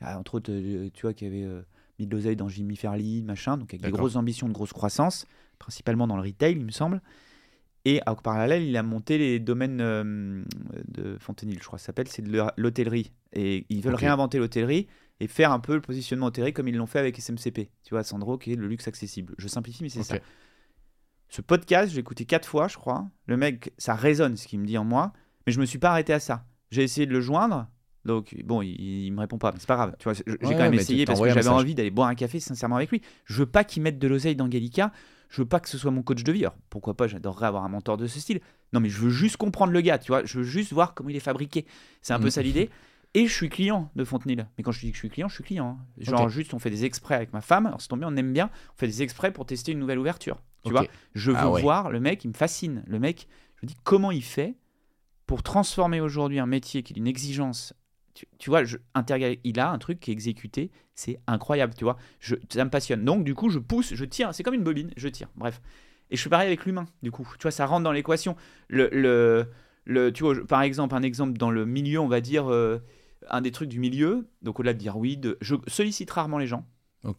Entre autres, tu vois, qui avait mis de l'oseille dans Jimmy Fairly, machin, donc avec des grosses ambitions de grosse croissance, principalement dans le retail, il me semble. Et en parallèle, il a monté les domaines euh, de Fontenil, je crois que ça s'appelle, c'est de l'hôtellerie. Et ils veulent réinventer l'hôtellerie et faire un peu le positionnement hôtellerie comme ils l'ont fait avec SMCP. Tu vois, Sandro, qui est le luxe accessible. Je simplifie, mais c'est ça. Ce podcast, j'ai écouté quatre fois, je crois. Le mec, ça résonne ce qu'il me dit en moi, mais je me suis pas arrêté à ça. J'ai essayé de le joindre, donc bon, il, il me répond pas, mais c'est pas grave. Tu vois, j'ai Ouais, quand même essayé parce que j'avais envie d'aller boire un café sincèrement avec lui. Je veux pas qu'il mette de l'oseille dans Gallica. Je veux pas que ce soit mon coach de vie. Alors, pourquoi pas J'adorerais avoir un mentor de ce style. Non, mais je veux juste comprendre le gars. Tu vois, je veux juste voir comment il est fabriqué. C'est un peu Mm. ça l'idée. Et je suis client de Fontenil. Mais quand je dis que je suis client, je suis client. hein. Genre juste, on fait des exprès avec ma femme. Alors c'est tombé, on aime bien. On fait des exprès pour tester une nouvelle ouverture. Tu vois, je veux Ah ouais. voir le mec, il me fascine. Le mec, je me dis comment il fait pour transformer aujourd'hui un métier qui est d'une exigence. Tu, tu vois, je, il a un truc qui est exécuté, c'est incroyable, tu vois. Je, ça me passionne. Donc, du coup, je pousse, je tire. C'est comme une bobine, je tire. Bref. Et je fais pareil avec l'humain, du coup. Tu vois, ça rentre dans l'équation. Le, le, le, tu vois, je- par exemple, un exemple dans le milieu, on va dire, euh, un des trucs du milieu. Donc, au-delà de dire oui, de, je sollicite rarement les gens.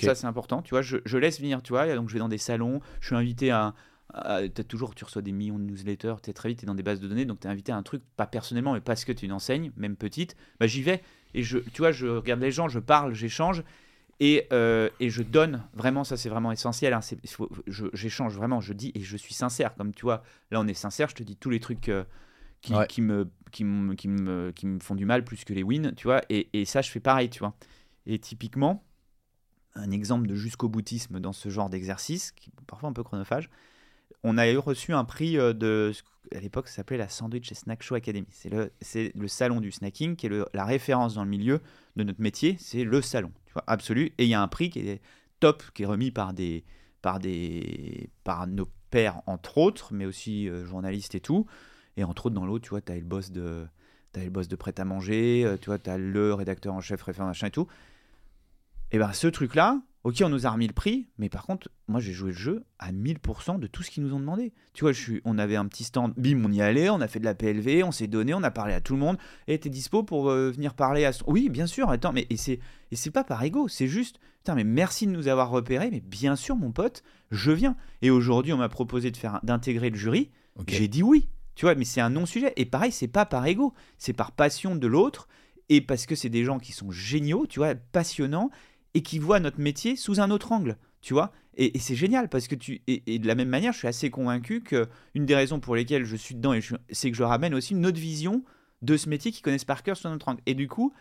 Ça, c'est important. Tu vois, je, je laisse venir, tu vois. Donc, je vais dans des salons, je suis invité à. T'as toujours, tu reçois des millions de newsletters, t'es très vite, t'es dans des bases de données, donc t'es invité à un truc, pas personnellement, mais parce que tu es une enseigne, même petite. Bah, j'y vais et je, tu vois, je regarde les gens, je parle, j'échange et, euh, et je donne. Vraiment, ça, c'est vraiment essentiel. hein. J'échange vraiment, je dis et je suis sincère. Comme tu vois, là, on est sincère, je te dis tous les trucs. euh, qui, Ouais. qui, me, qui, me, qui, me, qui me font du mal plus que les wins, tu vois, et, et ça, je fais pareil, tu vois. Et typiquement, un exemple de jusqu'au boutisme dans ce genre d'exercice, qui est parfois un peu chronophage, on a eu reçu un prix euh, de, à l'époque, ça s'appelait la Sandwich et Snack Show Academy. C'est le, c'est le salon du snacking qui est le- la référence dans le milieu de notre métier, c'est le salon, tu vois, absolu. Et il y a un prix qui est top, qui est remis par des, par des, par nos pairs entre autres, mais aussi euh, journalistes et tout. Et entre autres, dans l'autre, tu vois, tu as le boss de, le boss de prêt à manger, euh, tu vois, tu as le rédacteur en chef, référent machin et tout. Et ben ce truc-là, ok, on nous a remis le prix, mais par contre, moi j'ai joué le jeu à 1000% de tout ce qu'ils nous ont demandé. Tu vois, je suis, on avait un petit stand, bim, on y allait, on a fait de la PLV, on s'est donné, on a parlé à tout le monde. Et t'es dispo pour euh, venir parler à. Oui, bien sûr, attends, mais et c'est, et c'est pas par ego, c'est juste, putain, mais merci de nous avoir repérés, mais bien sûr, mon pote, je viens. Et aujourd'hui, on m'a proposé de faire, d'intégrer le jury. J'ai dit oui. Tu vois, mais c'est un non-sujet. Et pareil, c'est pas par ego, c'est par passion de l'autre et parce que c'est des gens qui sont géniaux, tu vois, passionnants et qui voient notre métier sous un autre angle. tu vois. Et, et c'est génial parce que tu. Et, et de la même manière, je suis assez convaincu que une des raisons pour lesquelles je suis dedans, c'est que je ramène aussi une autre vision de ce métier qu'ils connaissent par cœur sur notre angle. Et du coup,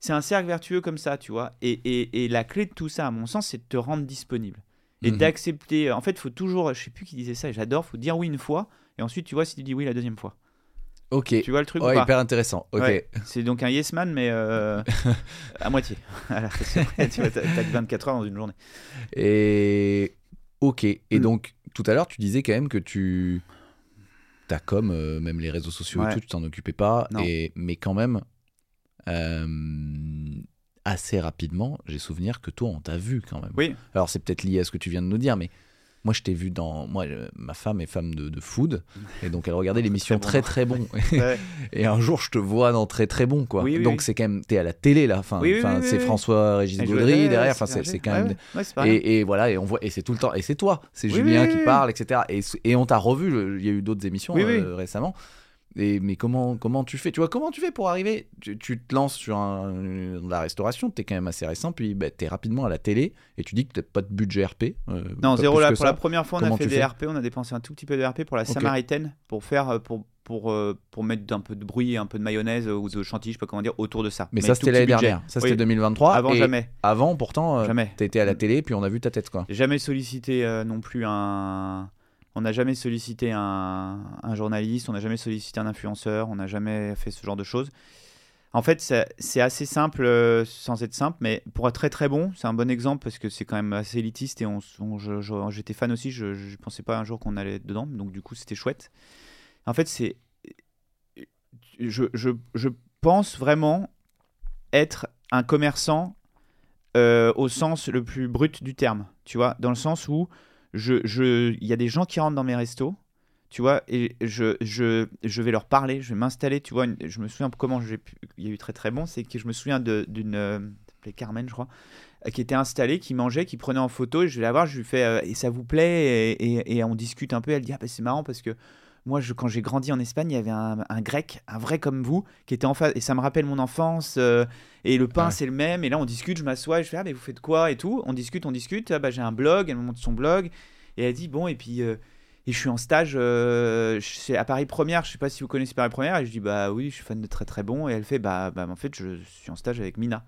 c'est un cercle vertueux comme ça, tu vois. Et, et, et la clé de tout ça, à mon sens, c'est de te rendre disponible. Et Mhm. d'accepter. En fait, il faut toujours. Je sais plus qui disait ça, et j'adore. faut dire oui une fois. Et ensuite, tu vois si tu dis oui la deuxième fois. Ok. Tu vois le truc ou Ouais, pas hyper intéressant. Ok. Ouais. C'est donc un yes man, mais euh, à moitié. Tu vois, t'as t'as que 24 heures dans une journée. Et ok. Et Mm. donc tout à l'heure, tu disais quand même que tu ta com, euh, même les réseaux sociaux et tout, tu t'en occupais pas. Non. Et mais quand même, euh, assez rapidement, j'ai souvenir que toi, on t'a vu quand même. Oui, Alors c'est peut-être lié à ce que tu viens de nous dire, mais moi je t'ai vu dans. Moi, euh, ma femme est femme de, de food, et donc elle regardait l'émission très très bon. très bon. ouais. Et un jour, je te vois dans très très bon, quoi. Oui, oui, donc oui. c'est quand même, t'es à la télé là. Enfin, c'est oui. François-Régis Et Gaudry derrière. Enfin, c'est quand même. ouais, ouais. Et, et voilà, et on voit, et c'est tout le temps, et c'est toi, c'est Julien qui parle, etc. Et, et on t'a revu. Il y a eu d'autres émissions Oui, euh, récemment. Et mais comment comment tu fais? Tu vois comment tu fais pour arriver? Tu, tu te lances sur un, de la restauration. T'es quand même assez récent, puis bah, t'es rapidement à la télé et tu dis que t'as pas de budget RP. euh, Non, zéro là. Pour ça. la première fois, on Comment a fait tu des RP. On a dépensé un tout petit peu de RP pour la. Samaritaine pour faire euh, pour pour euh, pour mettre un peu de bruit, un peu de mayonnaise euh, ou de chantilly, je sais pas comment dire, autour de ça. Mais, ça c'était l'année dernière. Ça c'était Oui. 2023. Avant et jamais, Avant pourtant, euh, jamais. t'étais à la télé, puis on a vu ta tête quoi. Jamais sollicité euh, non plus un. On n'a jamais sollicité un, journaliste, on n'a jamais sollicité un influenceur, on n'a jamais fait ce genre de choses. En fait, c'est assez simple, euh, sans être simple, mais pour être très très bon, c'est un bon exemple parce que c'est quand même assez élitiste et on, j'étais fan aussi, je ne pensais pas un jour qu'on allait dedans, donc du coup c'était chouette. En fait, c'est. Je, je, je pense vraiment être un commerçant euh, au sens le plus brut du terme, tu vois, dans le sens où je, je, il y a des gens qui rentrent dans mes restos, tu vois, et je, je, je vais leur parler, je vais m'installer, tu vois, je me souviens comment il y a eu très très bon, c'est que je me souviens d'une, euh, s'appelait Carmen, je crois, euh, qui était installée, qui mangeait, qui prenait en photo, et je vais la voir, je lui fais, euh, et ça vous plaît, et, et- on discute un peu, elle dit, ah bah c'est marrant parce que moi, je, quand j'ai grandi en Espagne, il y avait un, un grec, un vrai comme vous, qui était en face, et ça me rappelle mon enfance, euh, et le pain Ouais. c'est le même, et là on discute, je m'assois, et je fais, ah mais vous faites quoi et tout, on discute, on discute, ah bah j'ai un blog, elle me montre son blog, et elle dit, bon, et puis, euh, et je suis en stage, euh, je- c'est à Paris Première, je sais pas si vous connaissez Paris Première, et je dis, bah oui, je suis fan de très très bon, et elle fait, bah, bah en fait, je suis en stage avec Mina.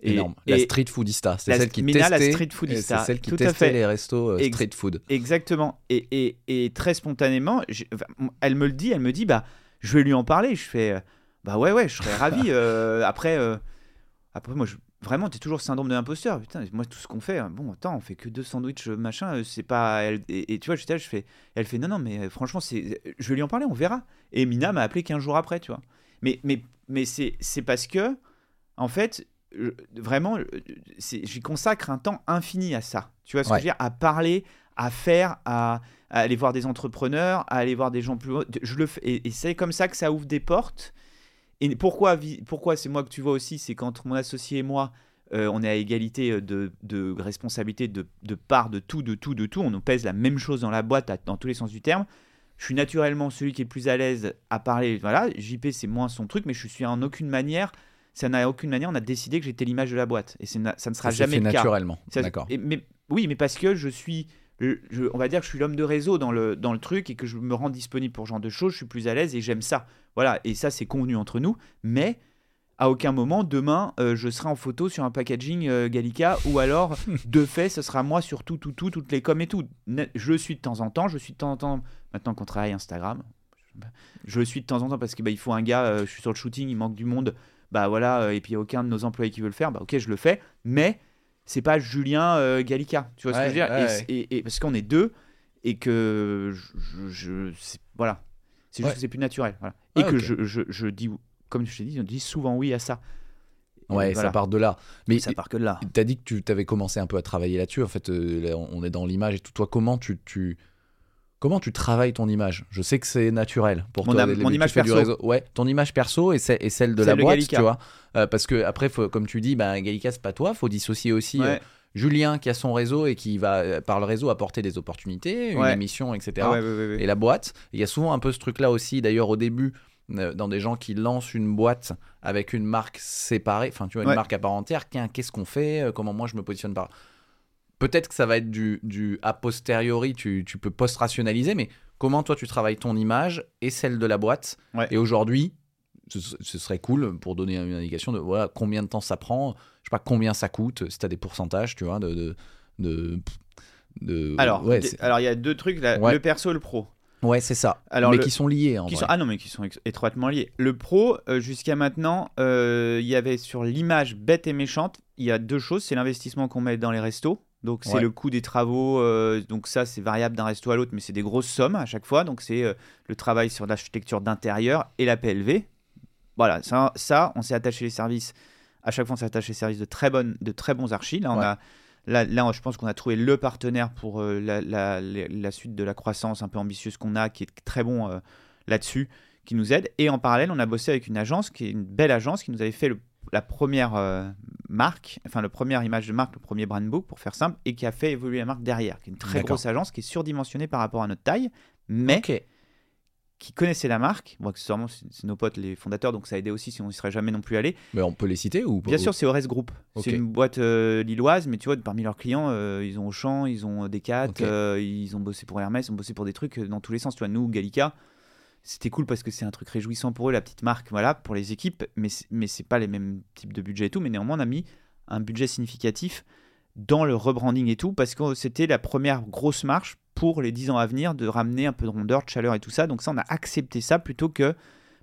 Et- Énorme. La et- street foodista, c'est la- celle qui Mina, la testait. street foodista. C'est celle qui Tout à testait fait. les restos euh, street food. Exactement. Et, et, et très spontanément, elle me le dit, elle me dit, bah, je vais lui en parler. Je fais, euh, bah ouais, ouais, je serais ravi. euh, après, euh, après, moi, je, vraiment, t'es toujours syndrome de l'imposteur. Putain, moi, tout ce qu'on fait, euh, bon, attends, on fait que deux sandwichs, euh, machin, euh, c'est pas. Elle, et, et tu vois, là, je fais, elle fait, non, non, mais euh, franchement, c'est, je vais lui en parler, on verra. Et Mina m'a appelé 15 jours après, tu vois. Mais, mais, mais c'est, c'est parce que, en fait, je- vraiment, euh, j'y consacre un temps infini à ça. Tu vois ce Ouais. que je veux dire? À parler, à faire, à, à aller voir des entrepreneurs, à aller voir des gens plus hauts. Je le fais, et, et c'est comme ça que ça ouvre des portes. Et pourquoi, pourquoi c'est moi que tu vois aussi, c'est quand mon associé et moi, euh, on est à égalité euh, de, de responsabilité, de, de part de tout, de tout, de tout. On nous pèse la même chose dans la boîte, à- dans tous les sens du terme. Je suis naturellement celui qui est le plus à l'aise à parler. Voilà, JP, c'est moins son truc, mais je suis en aucune manière, ça n'a aucune manière, on a décidé que j'étais l'image de la boîte. Et ça ne sera Ça jamais fait le cas. naturellement. D'accord. et- mais, oui, mais parce que je suis. je- on va dire que je suis l'homme de réseau dans le, dans le truc et que je me rends disponible pour ce genre de choses, je suis plus à l'aise et j'aime ça. Voilà, et ça c'est convenu entre nous, mais à aucun moment demain euh, je serai en photo sur un packaging euh, Gallica ou alors de fait ce sera moi sur tout, tout, tout, toutes les coms et tout. Je le suis de temps en temps, je suis de temps en temps, maintenant qu'on travaille Instagram, je le suis de temps en temps parce que bah, il faut un gars, euh, je suis sur le shooting, il manque du monde, bah voilà, euh, et puis il n'y a aucun de nos employés qui veut le faire, bah ok, je le fais, mais c'est pas Julien euh, Gallica, tu vois ce que je veux dire? ouais, Et- ouais. et, et- Parce qu'on est deux et que je, je- je- c'est- voilà, c'est juste que c'est plus naturel, voilà. Et que je, je, je dis, comme je t'ai dit, on dit souvent oui à ça. Ouais, voilà. ça part de là. Mais ça part que de là. T'as dit que tu t'avais commencé un peu à travailler là-dessus. En fait, euh, on est dans l'image et tout. Toi, comment tu, tu comment tu travailles ton image? Je sais que c'est naturel pour Mon toi. am- mon image perso. réseau. Ouais, ton image perso et, c'est- et celle de la boîte, Gallica. tu vois. Euh, parce que après, faut- comme tu dis, bah, Gallica c'est pas toi. Faut dissocier aussi. euh. Julien qui a son réseau et qui va euh, par le réseau apporter des opportunités, une émission, etc. Ah ouais, et la boîte. Il y a souvent un peu ce truc-là aussi, d'ailleurs, au début, dans des gens qui lancent une boîte avec une marque séparée, enfin, tu vois, une Ouais. marque à part entière. Qu'est-ce qu'on fait? Comment moi je me positionne par. Peut-être que ça va être du, du a posteriori, tu, tu peux post-rationaliser, mais comment toi tu travailles ton image et celle de la boîte. Ouais. Et aujourd'hui, ce, ce serait cool pour donner une indication de voilà, combien de temps ça prend, je sais pas combien ça coûte, si tu as des pourcentages, tu vois, de. de, de, de- Alors, ouais, il y a deux trucs, là, Ouais. le perso et le pro. ouais, c'est ça. Alors, mais le- qui sont liés en Qui vrai. sont- ah non, mais qui sont étroitement liés. Le pro, euh, jusqu'à maintenant, euh, il y avait sur l'image bête et méchante, il y a deux choses. C'est l'investissement qu'on met dans les restos. Donc, c'est Ouais. le coût des travaux. euh, donc, ça, c'est variable d'un resto à l'autre, mais c'est des grosses sommes à chaque fois. Donc, c'est euh, le travail sur l'architecture d'intérieur et la PLV. Voilà, ça, ça on s'est attaché les services. À chaque fois, on s'est attaché les services de très, bonnes, de très bons archis. Là, on Ouais. a. Là, là, je pense qu'on a trouvé le partenaire pour euh, la, la- la- la suite de la croissance un peu ambitieuse qu'on a, qui est très bon là-dessus, qui nous aide. Et en parallèle, on a bossé avec une agence, qui est une belle agence, qui nous avait fait le- la première euh, marque, enfin la première image de marque, le premier brand book, pour faire simple, et qui a fait évoluer la marque derrière, qui est une très grosse agence, qui est surdimensionnée par rapport à notre taille, mais qui connaissait la marque. Bon, accessoirement, c'est c'est nos potes, les fondateurs, donc ça a aidé aussi, sinon on n'y serait jamais non plus allé. Mais on peut les citer ou Bien ou- sûr, c'est Ores Group. C'est Ok. une boîte euh, lilloise, mais tu vois, parmi leurs clients, euh, ils ont Auchan, ils ont Decat, Ok. euh, ils ont bossé pour Hermès, ils ont bossé pour des trucs dans tous les sens. Tu vois, nous, Gallica, c'était cool parce que c'est un truc réjouissant pour eux, la petite marque, voilà, pour les équipes, mais mais c'est pas les mêmes types de budget et tout. Mais néanmoins, on a mis un budget significatif dans le rebranding et tout, parce que c'était la première grosse marche pour les 10 ans à venir de ramener un peu de rondeur, de chaleur et tout ça. Donc ça, on a accepté ça plutôt que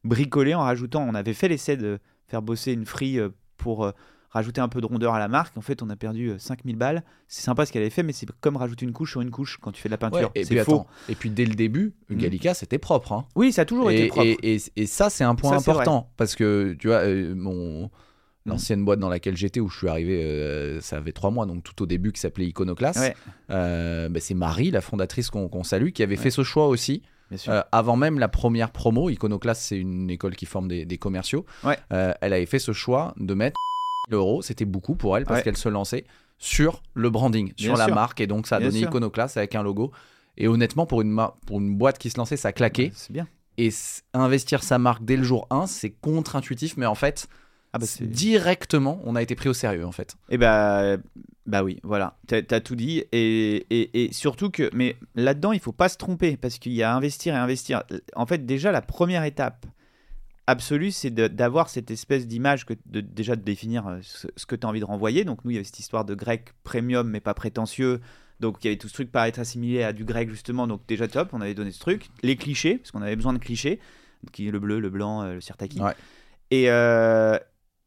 bricoler en rajoutant. On avait fait l'essai de faire bosser une free euh, pour euh, rajouter un peu de rondeur à la marque. En fait, on a perdu euh, 5000 balles. C'est sympa ce qu'elle avait fait, mais c'est comme rajouter une couche sur une couche quand tu fais de la peinture. et c'est puis faux. attends, et puis dès le début, Mm. Gallica c'était propre. Hein. Oui, ça a toujours Et, été propre. et- et- et ça, c'est un point Ça, important parce que tu vois, euh, mon Mm. l'ancienne boîte dans laquelle j'étais où je suis arrivé, euh, ça avait trois mois, donc tout au début, qui s'appelait Iconoclast. Ouais. Euh, bah, c'est Marie, la fondatrice qu'on qu'on salue, qui avait Ouais. fait ce choix aussi. Euh, avant même la première promo, Iconoclast, c'est une école qui forme des, des commerciaux. Ouais. Euh, elle avait fait ce choix de mettre 1000 euros, c'était beaucoup pour elle parce Ouais. qu'elle se lançait sur le branding, Bien sur la marque, et donc ça a Bien donné sûr. Iconoclast avec un logo. Et honnêtement, pour une, pour une boîte qui se lançait, ça claquait. c'est bien. Et investir sa marque dès le jour 1, c'est contre-intuitif, mais en fait, Ah bah, directement, on a été pris au sérieux, en fait. Et bah, bah oui, voilà, t'as as tout dit. Et, et, et surtout que, mais là-dedans, il faut pas se tromper parce qu'il y a investir et investir. En fait, déjà, la première étape absolue, c'est d'avoir cette espèce d'image, que de, déjà de définir euh, ce, ce que tu as envie de renvoyer. Donc, nous, il y avait cette histoire de grec premium, mais pas prétentieux. Donc, il y avait tout ce truc par être assimilé à du grec, justement. Donc, déjà top, on avait donné ce truc. Les clichés, parce qu'on avait besoin de clichés, qui est le bleu, le blanc, euh, le sirtaki. Ouais. Et, euh,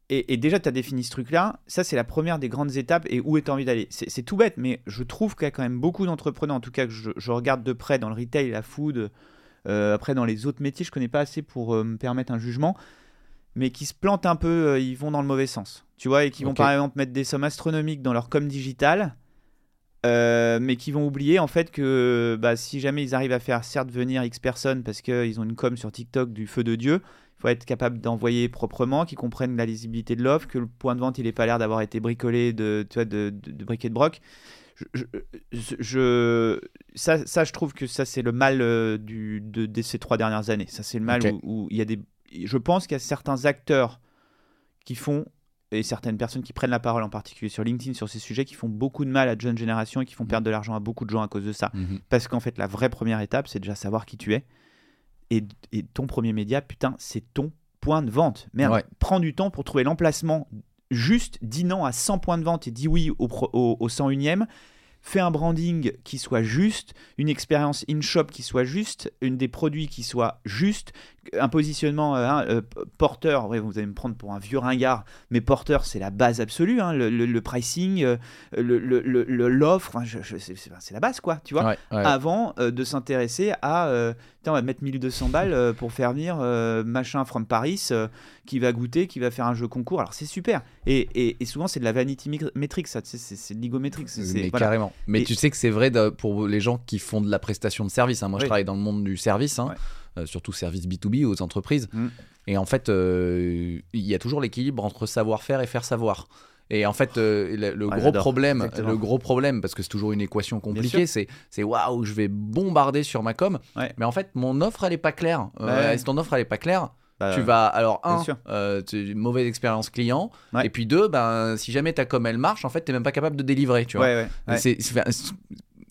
et, et déjà, tu as défini ce truc-là. Ça, c'est la première des grandes étapes. Et où est envie d'aller? C'est tout bête, mais je trouve qu'il y a quand même beaucoup d'entrepreneurs, en tout cas que je, je regarde de près dans le retail, la food, après dans les autres métiers, je connais pas assez pour euh, me permettre un jugement, mais qui se plantent un peu, euh, ils vont dans le mauvais sens. Tu vois, et qui vont par exemple mettre des sommes astronomiques dans leur com digital. euh, mais qui vont oublier en fait que bah, si jamais ils arrivent à faire certes venir X personnes parce qu'ils ont une com sur TikTok du feu de Dieu, il faut être capable d'envoyer proprement, qu'ils comprennent la lisibilité de l'offre, que le point de vente il n'est pas l'air d'avoir été bricolé de, tu vois, de, de, de briquet de broc. Je, je- je- ça, ça, je trouve que ça c'est le mal euh, du, de, de ces trois dernières années. Ça c'est le mal où, où il y a des. Je pense qu'il y a certains acteurs qui font et certaines personnes qui prennent la parole en particulier sur LinkedIn sur ces sujets qui font beaucoup de mal à de jeunes générations et qui font perdre de l'argent à beaucoup de gens à cause de ça. Parce qu'en fait, la vraie première étape, c'est déjà savoir qui tu es. Et, et ton premier média, putain, c'est ton point de vente. Merde, Ouais. prends du temps pour trouver l'emplacement juste, dis non à 100 points de vente et dis oui au, au, au 101e. Fais un branding qui soit juste, une expérience in-shop qui soit juste, une des produits qui soit juste, un positionnement euh, hein, euh, porteur. Ouais, vous allez me prendre pour un vieux ringard, mais porteur, c'est la base absolue. hein, le, le- le pricing, euh, le- l'offre, enfin, je- je- c'est la base, quoi. Tu vois Ouais, ouais. avant euh, de s'intéresser à on va mettre 1200 balles pour faire venir machin from Paris qui va goûter, qui va faire un jeu concours. Alors c'est super. Et, et- et souvent c'est de la vanity metrics, ça, c'est de c'est- Mais voilà. carrément. Mais Et- tu sais que c'est vrai de- pour les gens qui font de la prestation de service. hein. Moi, je travaille dans le monde du service, hein, surtout service B2B aux entreprises. Mm. Et en fait, euh, il y a toujours l'équilibre entre savoir-faire et faire savoir. Et en fait, euh, le, le Ouais, gros problème, Exactement. le gros problème, parce que c'est toujours une équation compliquée, c'est c'est waouh, je vais bombarder sur ma com, Ouais. mais en fait, mon offre elle est pas claire. Euh, Ouais. Si ton offre elle est pas claire, Bah, tu vas alors un euh, tu- mauvaise expérience client et puis deux ben si jamais ta com elle marche en fait t'es même pas capable de délivrer tu vois c'est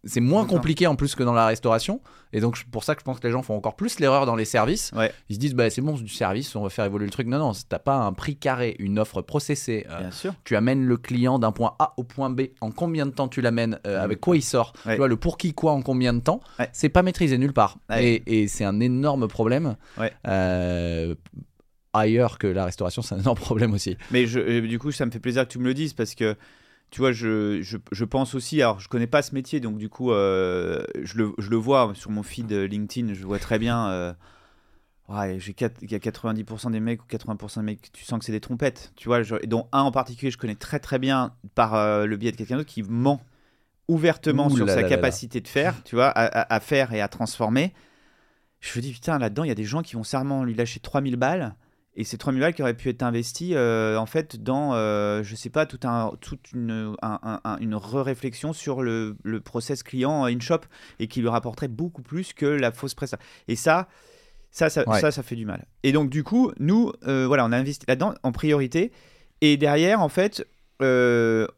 c'est- moins compliqué en plus que dans la restauration et donc c'est pour ça que je pense que les gens font encore plus l'erreur dans les services Ouais. ils se disent bah c'est bon c'est du service on va faire évoluer le truc non non t'as pas un prix carré une offre processée euh, Bien sûr. tu amènes le client d'un point A au point B en combien de temps tu l'amènes euh, avec quoi il sort Ouais. tu vois le pour qui quoi en combien de temps Ouais. c'est pas maîtrisé nulle part et, et c'est un énorme problème. Euh, ailleurs que la restauration c'est un énorme problème aussi Mais je, du coup, ça me fait plaisir que tu me le dises parce que, tu vois, je, je, je pense aussi, alors je connais pas ce métier, donc du coup, euh, je, le, je le vois sur mon feed LinkedIn, je vois très bien. euh, ouais, j'ai il y a 90% des mecs ou 80% des mecs, tu sens que c'est des trompettes, tu vois, dont un en particulier, je connais très très bien par euh, le biais de quelqu'un d'autre qui ment ouvertement Ouh sur là sa là là capacité de faire, tu vois, à, à- faire et à transformer. Je me dis, putain, là-dedans, il y a des gens qui vont sûrement lui lâcher 3000 balles. Et ces 3000 balles qui auraient pu être investies, euh, en fait, dans, euh, je sais pas, tout un, toute une, un- un- un- une re-réflexion sur le, le process client in-shop et qui lui rapporterait beaucoup plus que la fausse prestation. Et ça, ça, ça, Ouais. ça, ça fait du mal. Et donc, du coup, nous, euh, voilà, on a investi là-dedans en priorité. Et derrière, en fait, euh,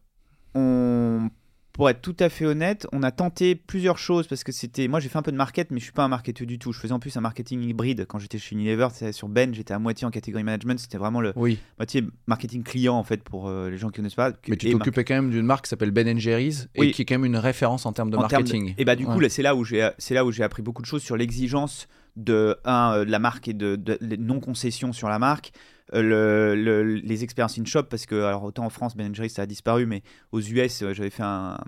on, pour être tout à fait honnête, on a tenté plusieurs choses parce que c'était. Moi, j'ai fait un peu de market, mais je suis pas un marketeur du tout. Je faisais en plus un marketing hybride quand j'étais chez Unilever. c'était Sur Ben, j'étais à moitié en catégorie management. C'était vraiment le oui moitié marketing client en fait pour euh, les gens qui connaissent pas. mais tu t'occupais quand même d'une marque qui s'appelle Ben Jerry's et qui est quand même une référence en termes de en termes de- marketing Et bah du coup, Ouais. c'est là où j'ai c'est là où j'ai appris beaucoup de choses sur l'exigence de un euh, de la marque et de, de, de non concession sur la marque, le, le- les expériences in shop parce que alors autant en France Ben ça a disparu, mais aux US euh, j'avais fait un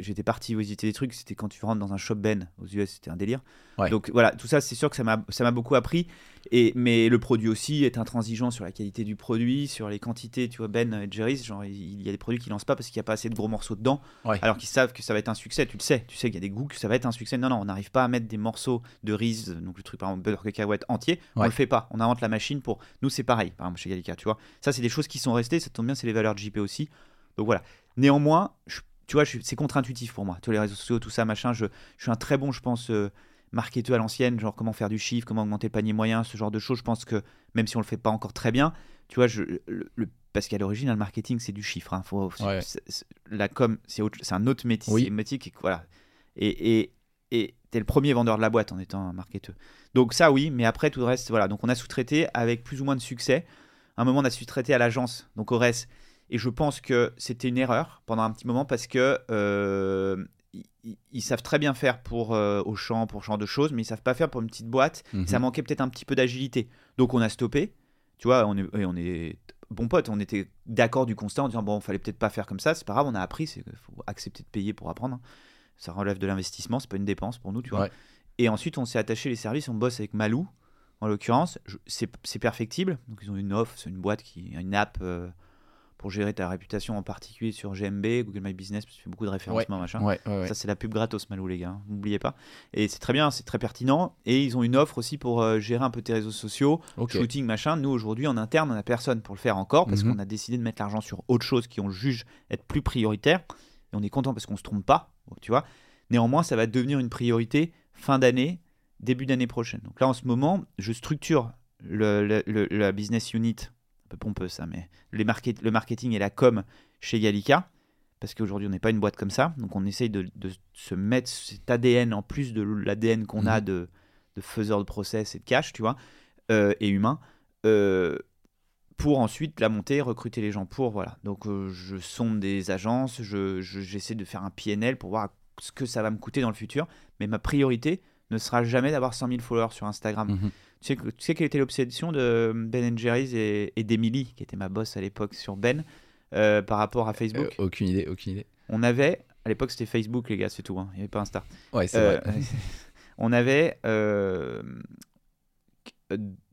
j'étais parti visiter des trucs. C'était quand tu rentres dans un shop Ben aux US c'était un délire. Ouais. Donc voilà, tout ça c'est sûr que ça m'a beaucoup appris. Et mais le produit aussi est intransigeant sur la qualité du produit, sur les quantités. Tu vois Ben et Jerry's, genre il y a des produits qui lancent pas parce qu'il n'y a pas assez de gros morceaux dedans Ouais. alors qu'ils savent que ça va être un succès. Tu le sais, tu sais qu'il y a des goûts que ça va être un succès. Non, non, on n'arrive pas à mettre des morceaux de riz, donc le truc par exemple beurre cacahuète entier. On Ouais. le fait pas. On invente la machine pour. Nous, c'est pareil, par exemple chez Gallica, tu vois. Ça, c'est des choses qui sont restées. Ça tombe bien, c'est les valeurs de JP aussi. Donc voilà. Néanmoins, je- tu vois, c'est contre-intuitif pour moi. Tous les réseaux sociaux, tout ça, machin. Je, je suis un très bon, je pense. euh, marketeur à l'ancienne, genre comment faire du chiffre, comment augmenter le panier moyen, ce genre de choses. Je pense que même si on le fait pas encore très bien, tu vois, je, le, le- parce qu'à l'origine, le marketing, c'est du chiffre. hein. Faut, Ouais. la com, c'est un autre métier. Oui. c'est un métier qui, voilà. Et, et, et t'es le premier vendeur de la boîte en étant un marketeur. Donc ça, oui, mais après, tout le reste, voilà. Donc on a sous-traité avec plus ou moins de succès. À un moment, on a sous-traité à l'agence, donc au reste. Et je pense que c'était une erreur pendant un petit moment parce que euh, ils, savent très bien faire pour euh, Auchan, pour ce genre de choses, mais ils savent pas faire pour une petite boîte. Mhm. Ça manquait peut-être un petit peu d'agilité. Donc on a stoppé. Tu vois, on est, on est bons potes. On était d'accord du constat en disant bon, fallait peut-être pas faire comme ça. C'est pas grave, on a appris. Il faut accepter de payer pour apprendre. hein. Ça relève de l'investissement, c'est pas une dépense pour nous, tu vois. Ouais. Et ensuite, on s'est attaché les services. On bosse avec Malou, en l'occurrence. C'est c'est perfectible. Donc ils ont une offre, c'est une boîte qui a une app. euh, pour gérer ta réputation en particulier sur GMB, Google My Business, parce que tu fais beaucoup de référencement, machin. ouais, ouais, ouais. Ça, c'est la pub gratos, Malou, les gars. hein. N'oubliez pas. Et c'est très bien, c'est très pertinent. Et ils ont une offre aussi pour euh, gérer un peu tes réseaux sociaux, shooting, machin. Nous, aujourd'hui, en interne, on n'a personne pour le faire encore parce Mhm. qu'on a décidé de mettre l'argent sur autre chose qui on juge être plus prioritaire. Et on est content parce qu'on se trompe pas, tu vois. Néanmoins, ça va devenir une priorité fin d'année, début d'année prochaine. Donc là, en ce moment, je structure le, le- le- la business unit, un peu pompeux ça, mais les market- le marketing et la com chez Gallica parce qu'aujourd'hui on n'est pas une boîte comme ça, donc on essaye de, de se mettre cet ADN en plus de l'ADN qu'on a Mhm. de, de faiseur de process et de cash, tu vois, euh, et humain, euh, pour ensuite la monter, recruter les gens pour, voilà. Donc euh, je sonde des agences, je- je- j'essaie de faire un PNL pour voir ce que ça va me coûter dans le futur, mais ma priorité ne sera jamais d'avoir 100 000 followers sur Instagram. Mhm. Tu sais, que- tu sais quelle était l'obsession de Ben Jerry's et, et d'Emily, qui était ma boss à l'époque sur Ben, euh, par rapport à Facebook? Euh, aucune idée, aucune idée. on avait, à l'époque c'était Facebook les gars, c'est tout, hein. il n'y avait pas Insta. Ouais, c'est Euh, vrai. on avait euh,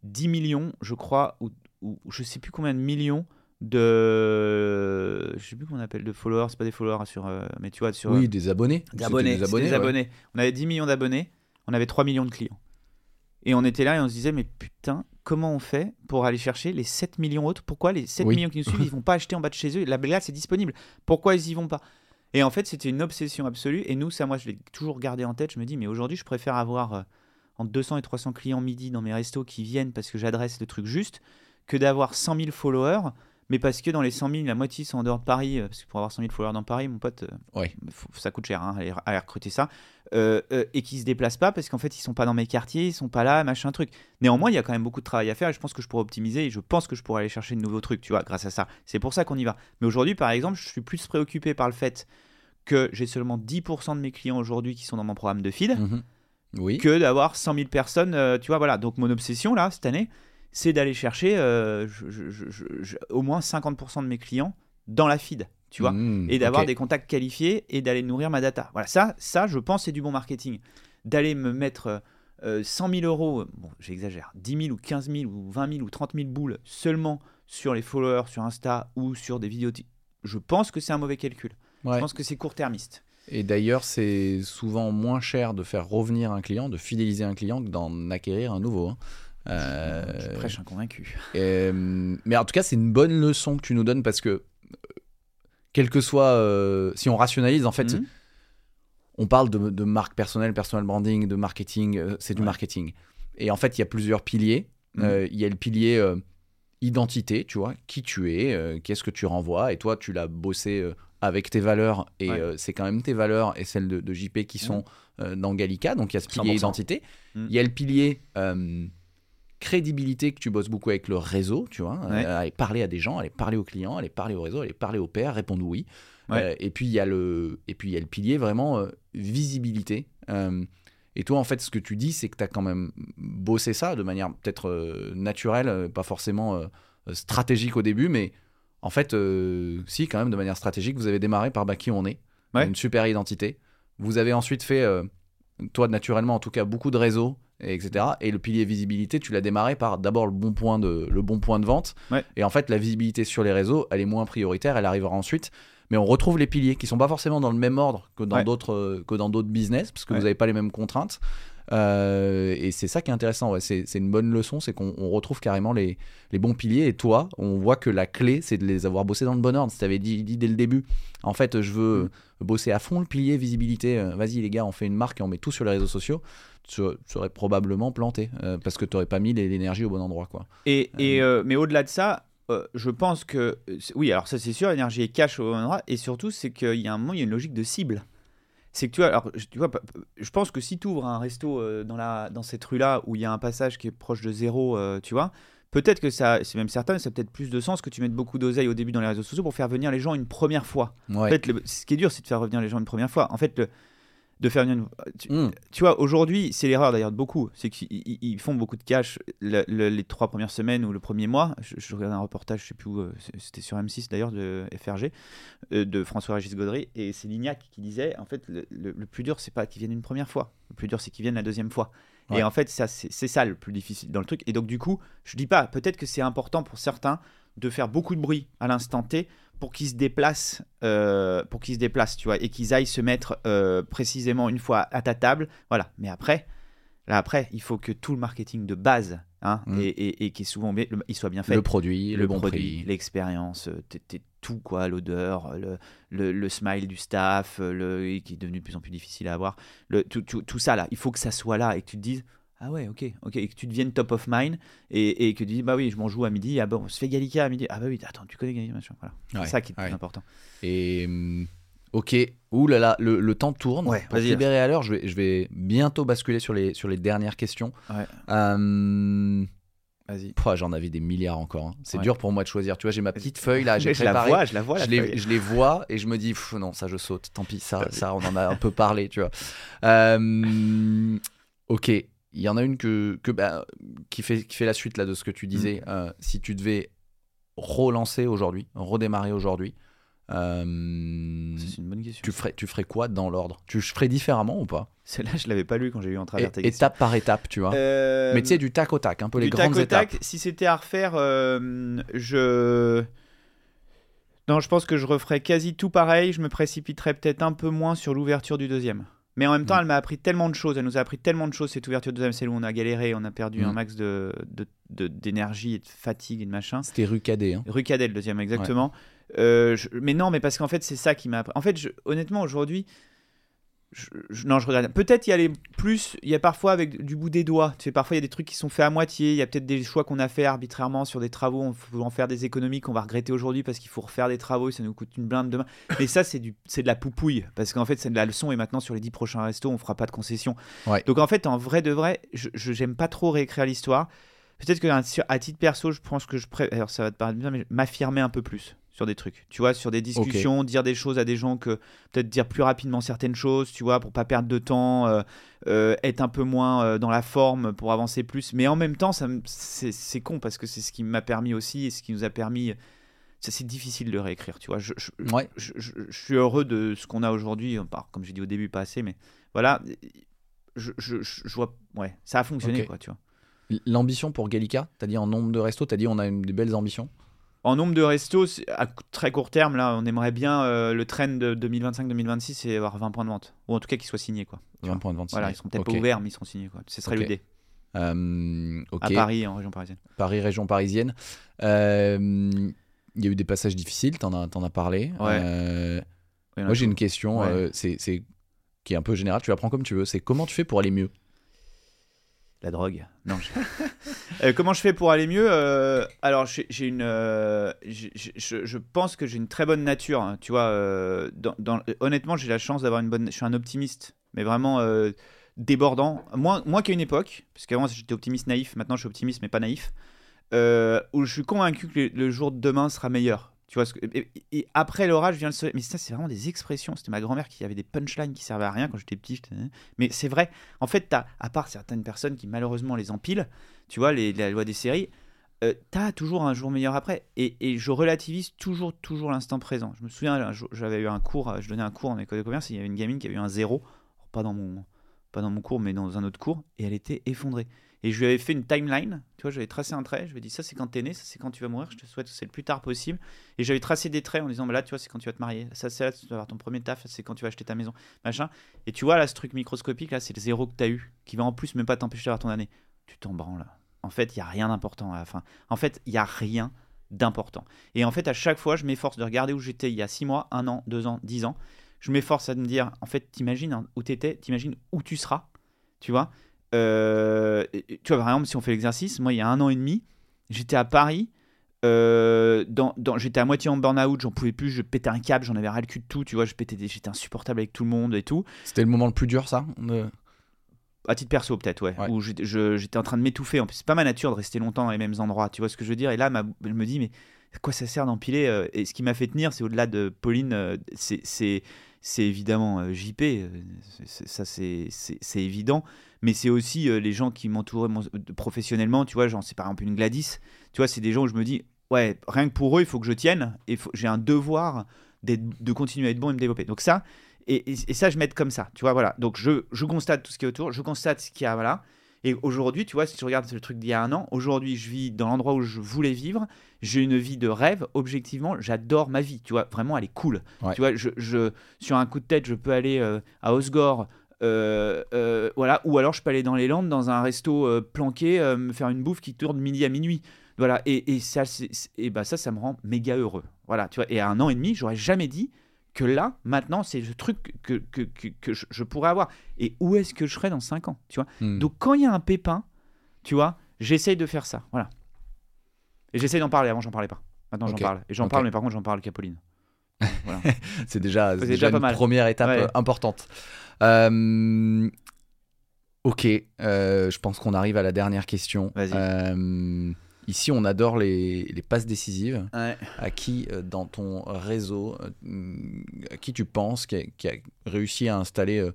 10 millions, je crois, ou, ou je sais plus combien de millions de. Je sais plus comment on appelle de followers, c'est pas des followers sur. euh, mais tu vois, sur. Oui, des abonnés. des abonnés. Des c'était abonnés. des ouais. abonnés. On avait 10 millions d'abonnés, on avait 3 millions de clients. Et on était là et on se disait, mais putain, comment on fait pour aller chercher les 7 millions autres? Pourquoi les 7 Oui. millions qui nous suivent, ils vont pas acheter en bas de chez eux? La blague, c'est disponible. Pourquoi ils y vont pas? Et en fait, c'était une obsession absolue. Et nous, ça, moi, je l'ai toujours gardé en tête. Je me dis, mais aujourd'hui, je préfère avoir euh, entre 200 et 300 clients midi dans mes restos qui viennent parce que j'adresse le truc juste, que d'avoir 100 000 followers mais parce que dans les 100 000, la moitié sont en dehors de Paris, euh, parce que pour avoir 100 000 followers dans Paris, mon pote, euh, Ouais. faut- ça coûte cher hein, aller, aller recruter ça, euh, euh, et qui se déplacent pas parce qu'en fait ils sont pas dans mes quartiers, ils sont pas là, machin truc. Néanmoins, il y a quand même beaucoup de travail à faire et je pense que je pourrais optimiser et je pense que je pourrais aller chercher de nouveaux trucs, tu vois, grâce à ça. C'est pour ça qu'on y va. Mais aujourd'hui, par exemple, je suis plus préoccupé par le fait que j'ai seulement 10% de mes clients aujourd'hui qui sont dans mon programme de feed. Oui. que d'avoir 100 000 personnes, euh, tu vois, voilà. Donc mon obsession là, cette année, c'est d'aller chercher euh, je- je- je- je- je- au moins 50% de mes clients dans la feed, tu vois, Mhm, et d'avoir des contacts qualifiés et d'aller nourrir ma data. Voilà, ça, ça, je pense, c'est du bon marketing. D'aller me mettre euh, 100 000 euros, bon, j'exagère, 10 000 ou 15 000 ou 20 000 ou 30 000 boules seulement sur les followers sur Insta ou sur des vidéos. Je pense que c'est un mauvais calcul. Ouais. Je pense que c'est court-termiste. Et d'ailleurs, c'est souvent moins cher de faire revenir un client, de fidéliser un client, que d'en acquérir un nouveau. hein. Euh, Je prêche un convaincu. et, hum, mais en tout cas, c'est une bonne leçon que tu nous donnes parce que, euh, quel que soit, euh, si on rationalise, en fait, Mhm. on parle de, de marque personnelle, personal branding, de marketing, euh, c'est du Ouais. marketing. Et en fait, il y a plusieurs piliers. Mhm. Euh, Il y a le pilier euh, identité, tu vois, qui tu es, euh, qu'est-ce que tu renvoies, et toi, tu l'as bossé euh, avec tes valeurs, et Ouais. euh, c'est quand même tes valeurs et celles de, de JP qui sont euh, dans Gallica, donc il y a ce pilier 100%. identité. Mhm. Il y a le pilier euh, crédibilité que tu bosses beaucoup avec le réseau, tu vois, Ouais. euh, aller parler à des gens, aller parler aux clients, aller parler au réseau, aller parler aux pairs, répondre oui. Ouais. Euh, et puis il y a le et puis il y a le pilier vraiment euh, visibilité. Et toi en fait ce que tu dis c'est que tu as quand même bossé ça de manière peut-être naturelle, pas forcément stratégique au début mais en fait si quand même de manière stratégique vous avez démarré par bah, qui on est, Ouais. une super identité. Vous avez ensuite fait toi naturellement en tout cas beaucoup de réseaux et etc. Et le pilier visibilité, tu l'as démarré par d'abord le bon point de le bon point de vente. Ouais. Et en fait, la visibilité sur les réseaux, elle est moins prioritaire, elle arrivera ensuite. Mais on retrouve les piliers qui sont pas forcément dans le même ordre que dans Ouais. d'autres euh, que dans d'autres business, parce que Ouais. vous n'avez pas les mêmes contraintes. Euh, et c'est ça qui est intéressant. Ouais. C'est une bonne leçon, c'est qu'on on retrouve carrément les, les bons piliers. Et toi, on voit que la clé, c'est de les avoir bossés dans le bon ordre. Si t'avais dit, dit dès le début, en fait, je veux Mm. bosser à fond le pilier visibilité. euh, Vas-y les gars, on fait une marque et on met tout sur les réseaux sociaux. Tu tu serais probablement planté euh, parce que tu n'aurais pas mis l'énergie au bon endroit, quoi. Et, et, mais au-delà de ça, euh, je pense que oui, alors ça c'est sûr, l'énergie est cash au bon endroit, et surtout c'est qu'il y a un moment, il y a une logique de cible. C'est que tu vois, alors je- tu vois, je pense que si tu ouvres un resto euh, dans la dans cette rue-là où il y a un passage qui est proche de zéro, euh, tu vois, peut-être que ça, c'est même certain, ça a peut-être plus de sens que tu mettes beaucoup d'oseille au début dans les réseaux sociaux pour faire venir les gens une première fois. Ouais. En fait, le- ce qui est dur, c'est de faire revenir les gens une première fois. En fait, le, de faire venir une- tu- Mm. tu vois, aujourd'hui, c'est l'erreur d'ailleurs de beaucoup. C'est qu'ils ils- ils font beaucoup de cash le- le- les trois premières semaines ou le premier mois. Je, je regardais un reportage, je sais plus où, euh, c'était sur M6 d'ailleurs, de FRG, euh, de François-Régis Gaudry. Et c'est Lignac qui disait en fait, le, plus dur, c'est pas qu'ils viennent une première fois. Le plus dur, c'est qu'ils viennent la deuxième fois. Ouais. Et en fait, ça, c'est c'est ça le plus difficile dans le truc. Et donc, du coup, je dis pas, peut-être que c'est important pour certains de faire beaucoup de bruit à l'instant T pour qu'ils se déplacent, euh, pour qu'ils se déplacent, tu vois, et qu'ils aillent se mettre euh, précisément une fois à ta table, voilà. Mais après, là après, il faut que tout le marketing de base, hein, Mm. et, et, et qui est souvent, bien- il soit bien fait. Le produit, le, bon produit, prix. l'expérience, euh, tout quoi, l'odeur, le, le, le smile du staff, le, qui est devenu de plus en plus difficile à avoir, le, tout, tout, tout ça là, il faut que ça soit là et que tu te dises ah ouais ok ok et que tu deviennes top of mind et, et que tu dis bah oui je m'en joue à midi ah bon on se fait Gallica à midi ah bah oui attends tu connais Gallica machin voilà Ouais, c'est ça qui est ouais. important Et hum, ok, ouh là là, le, le temps tourne. Ouais, Pour libérer à l'heure, je vais, je vais bientôt basculer sur les, sur les dernières questions. Ouais. Vas-y pouah, J'en avais des milliards encore. hein. C'est Ouais. dur pour moi de choisir. Tu vois, j'ai ma petite feuille là, j'ai je la préparé. vois je la vois la je, les, feuille. je les vois et je me dis pff, non ça je saute tant pis ça ça on en a un peu parlé tu vois Euh, ok il y en a une que, que bah, qui fait qui fait la suite là de ce que tu Mm. disais Euh, si tu devais relancer aujourd'hui redémarrer aujourd'hui euh, c'est une bonne question tu ferais tu ferais quoi dans l'ordre? Tu ferais différemment ou pas? Celle-là je l'avais pas lu quand j'ai lu en travers tes étape par étape tu vois Euh, mais tu sais du tac au tac un peu les tac grandes étapes tac, si c'était à refaire, euh, je. Non, je pense que je referais quasi tout pareil. Je me précipiterais peut-être un peu moins sur l'ouverture du deuxième. Mais en même temps, Mm. elle m'a appris tellement de choses. Elle nous a appris tellement de choses, cette ouverture du deuxième. C'est où on a galéré, on a perdu Mm. un max de, de- de- d'énergie et de fatigue et de machin. c'était rue Cadet hein. Rue Cadet, le deuxième, exactement. Euh, je- mais non, mais parce qu'en fait, c'est ça qui m'a appris. En fait, je- honnêtement, aujourd'hui, je- je- non, je rien. Peut-être y aller plus. Il y a parfois avec du bout des doigts. Tu sais, parfois il y a des trucs qui sont faits à moitié. Il y a peut-être des choix qu'on a fait arbitrairement sur des travaux. On faut en faire des économies qu'on va regretter aujourd'hui parce qu'il faut refaire des travaux et ça nous coûte une blinde demain. Mais ça, c'est du, c'est de la poupouille parce qu'en fait, c'est de la leçon. Et maintenant, sur les 10 prochains restos, on fera pas de concessions. Ouais. Donc en fait, en vrai de vrai, je j'aime pas trop réécrire l'histoire. Peut-être que à titre perso, je pense que je préfère. Alors ça va te paraître bien, mais m'affirmer un peu plus sur des trucs. Tu vois, sur des discussions, dire des choses à des gens que peut-être dire plus rapidement certaines choses, tu vois, pour pas perdre de temps, euh, euh, être un peu moins euh, dans la forme pour avancer plus. Mais en même temps, ça c'est con parce que c'est ce qui m'a permis aussi et ce qui nous a permis. ça, C'est difficile de réécrire, tu vois. Je, je- Ouais. je, je- je suis heureux de ce qu'on a aujourd'hui. Comme j'ai dit au début, pas assez, mais voilà. Je, vois, ouais, ça a fonctionné, quoi, tu vois. L'ambition pour Gallica, t'as dit en nombre de restos, t'as dit on a une, des belles ambitions. En nombre de restos, à très court terme, là, on aimerait bien euh, le trend de 2025-2026, c'est avoir 20 points de vente. Ou en tout cas qu'ils soient signés, quoi. 20 points de vente. Voilà, signés. ils seront peut-être pas ouverts, mais ils seront signés, quoi. Ce serait l'idée. Euh. À Paris, en région parisienne. Paris, région parisienne. Euh, Il y a eu des passages difficiles, t'en as, as parlé. Ouais. Moi, j'ai une question Ouais. c'est, c'est- qui est un peu générale, tu la prends comme tu veux. C'est comment tu fais pour aller mieux? La drogue. Non. Euh, comment je fais pour aller mieux Euh, Alors, j'ai une. euh, je, pense que j'ai une très bonne nature. hein, tu vois, honnêtement, j'ai la chance d'avoir une bonne. Je suis un optimiste, mais vraiment débordant. Moins, moins qu'à une époque, parce qu'avant j'étais optimiste naïf. Maintenant, je suis optimiste, mais pas naïf. Où je suis convaincu que le, le jour de demain sera meilleur. Tu vois, après l'orage vient le soleil. Mais ça, c'est vraiment des expressions. C'était ma grand-mère qui avait des punchlines qui servaient à rien quand j'étais petit. j'étais- Mais c'est vrai. En fait, à part certaines personnes qui malheureusement les empilent, tu vois, la loi des séries, euh, t'as toujours un jour meilleur après. Et, je relativise toujours, toujours l'instant présent. Je me souviens, j'avais eu un cours, euh, je donnais un cours en école de commerce, il y avait une gamine qui avait eu un zéro, pas dans mon, pas dans mon cours, mais dans un autre cours, et elle était effondrée. Et je lui avais fait une timeline, tu vois, j'avais tracé un trait, je lui ai dit ça c'est quand t'es né, ça c'est quand tu vas mourir, je te souhaite que c'est le plus tard possible. Et j'avais tracé des traits en disant, bah là tu vois, c'est quand tu vas te marier, ça c'est là, tu vas avoir ton premier taf, c'est quand tu vas acheter ta maison, machin. Et tu vois là, ce truc microscopique là, c'est le zéro que t'as eu, qui va en plus même pas t'empêcher d'avoir ton année. Tu t'en branles. En fait, il y a rien d'important à la fin. En fait, il y a rien d'important. Et en fait, à chaque fois, je m'efforce de regarder où j'étais il y a 6 mois, 1 an, 2 ans, 10 ans. Je m'efforce à me dire, en fait, t'imagines hein, où t'étais, t'imagines où tu seras, tu vois. Euh, tu vois, par exemple, si on fait l'exercice, moi, il y a un an et demi, j'étais à Paris. euh, dans, dans- j'étais à moitié en burn-out, j'en pouvais plus, je pétais un câble, j'en avais ras le cul de tout, tu vois, je pétais des- j'étais insupportable avec tout le monde et tout. C'était le moment le plus dur, ça de- À titre perso, peut-être, ouais. Ouais. Où j'étais je- j'étais en train de m'étouffer. En plus, c'est pas ma nature de rester longtemps dans les mêmes endroits. Tu vois ce que je veux dire Et là, ma, je me dis, mais à quoi ça sert d'empiler euh, Et ce qui m'a fait tenir, c'est au-delà de Pauline, c'est- c'est c'est évidemment JP. c'est- ça, c'est évident. Mais c'est aussi euh, les gens qui m'entouraient professionnellement. Tu vois, genre, c'est par exemple une Gladys. Tu vois, c'est des gens où je me dis, ouais, rien que pour eux, il faut que je tienne. Et j'ai un devoir de continuer à être bon et me développer. Donc, ça, et, et- et ça, je m'aide comme ça, tu vois, voilà. Donc, je, je constate tout ce qui est autour, je constate ce qu'il y a, voilà. Et aujourd'hui, tu vois, si tu regardes le truc d'il y a un an, aujourd'hui, je vis dans l'endroit où je voulais vivre. J'ai une vie de rêve. Objectivement, j'adore ma vie, tu vois. Vraiment, elle est cool. Ouais. Tu vois, je, je- sur un coup de tête, je peux aller euh, à Osgore. Euh, euh, voilà, ou alors je peux aller dans les Landes, dans un resto euh, planqué, me faire une bouffe qui tourne de midi à minuit. Voilà, et, et ça, c'est- c'est- et bah ça, ça me rend méga heureux. Voilà, tu vois. Et à un an et demi, j'aurais jamais dit que là, maintenant, c'est le truc que, que, que, que je, pourrais avoir. Et où est-ce que je serai dans 5 ans, tu vois? Hmm. Donc quand il y a un pépin, tu vois, j'essaye de faire ça. Voilà. Et j'essaye d'en parler. Avant, j'en parlais pas. Maintenant, Ok. j'en parle. Et j'en Ok. parle, mais par contre, j'en parle qu'à Pauline. Voilà. C'est déjà, déjà déjà pas une mal. première étape Ouais. importante. Euh, ok, euh, je pense qu'on arrive à la dernière question. Euh, ici, on adore les, les passes décisives. Ouais. À qui dans ton réseau, à qui tu penses qui a, qui a réussi à installer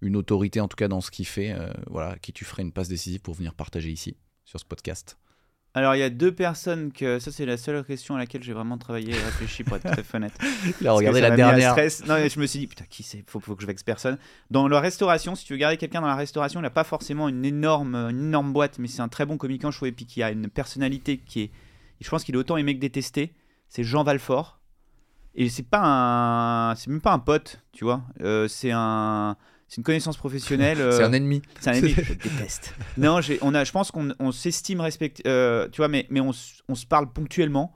une autorité, en tout cas dans ce qu'il fait, voilà, à qui tu ferais une passe décisive pour venir partager ici, sur ce podcast? Alors, il y a deux personnes que. Ça, c'est la seule question à laquelle j'ai vraiment travaillé et réfléchi pour être tout à fait honnête. Il a regardé la dernière. stress. Non, mais je me suis dit, putain, qui c'est? Faut, faut que je vexe personne. Dans la restauration, si tu veux garder quelqu'un dans la restauration, il n'a pas forcément une énorme, une énorme boîte, mais c'est un très bon communicant, je trouve, et puis qui a une personnalité qui est. Je pense qu'il est autant aimé que détesté. C'est Jean Valfort. Et c'est pas un. C'est même pas un pote, tu vois. Euh, c'est un. C'est une connaissance professionnelle. C'est euh, un ennemi. c'est un ennemi que je déteste. Non, on a, je pense qu'on on s'estime respecté, euh, tu vois, mais, mais on, on se parle ponctuellement.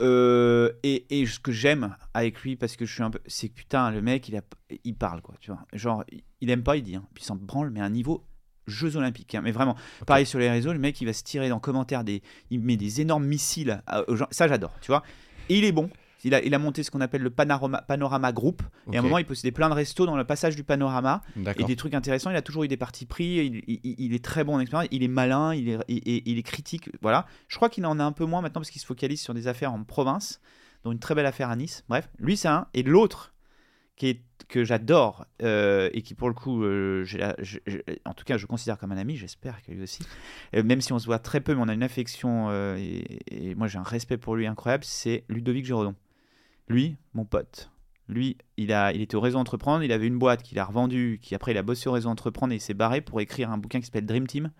Euh, et, et ce que j'aime avec lui, parce que je suis un peu. C'est que putain, le mec, il, a, il parle, quoi. Tu vois. Genre, il aime pas, il dit. Hein. Puis il s'en branle, mais à un niveau Jeux Olympiques. hein. Mais vraiment, pareil sur les réseaux, le mec, il va se tirer dans commentaires des. Il met des énormes missiles. à- aux gens. Ça, j'adore, tu vois. Et il est bon. Il a, il a monté ce qu'on appelle le panorama, panorama Group. Et à un moment, il possédait plein de restos dans le passage du panorama et des trucs intéressants. Il a toujours eu des partis pris. Il, il- il est très bon en expérience. Il est malin. Il est, il, critique. Voilà. Je crois qu'il en a un peu moins maintenant parce qu'il se focalise sur des affaires en province, dont une très belle affaire à Nice. Bref, lui, c'est un. Et l'autre, qui est, que j'adore euh, et qui, pour le coup, euh, en tout cas, je considère comme un ami. J'espère que lui aussi. Euh, même si on se voit très peu, mais on a une affection et, et moi, j'ai un respect pour lui incroyable. C'est Ludovic Giraudon. Lui, mon pote. Lui, il, a, il était au réseau Entreprendre, il avait une boîte qu'il a revendue, qui après il a bossé au réseau Entreprendre et il s'est barré pour écrire un bouquin qui s'appelle Dream Team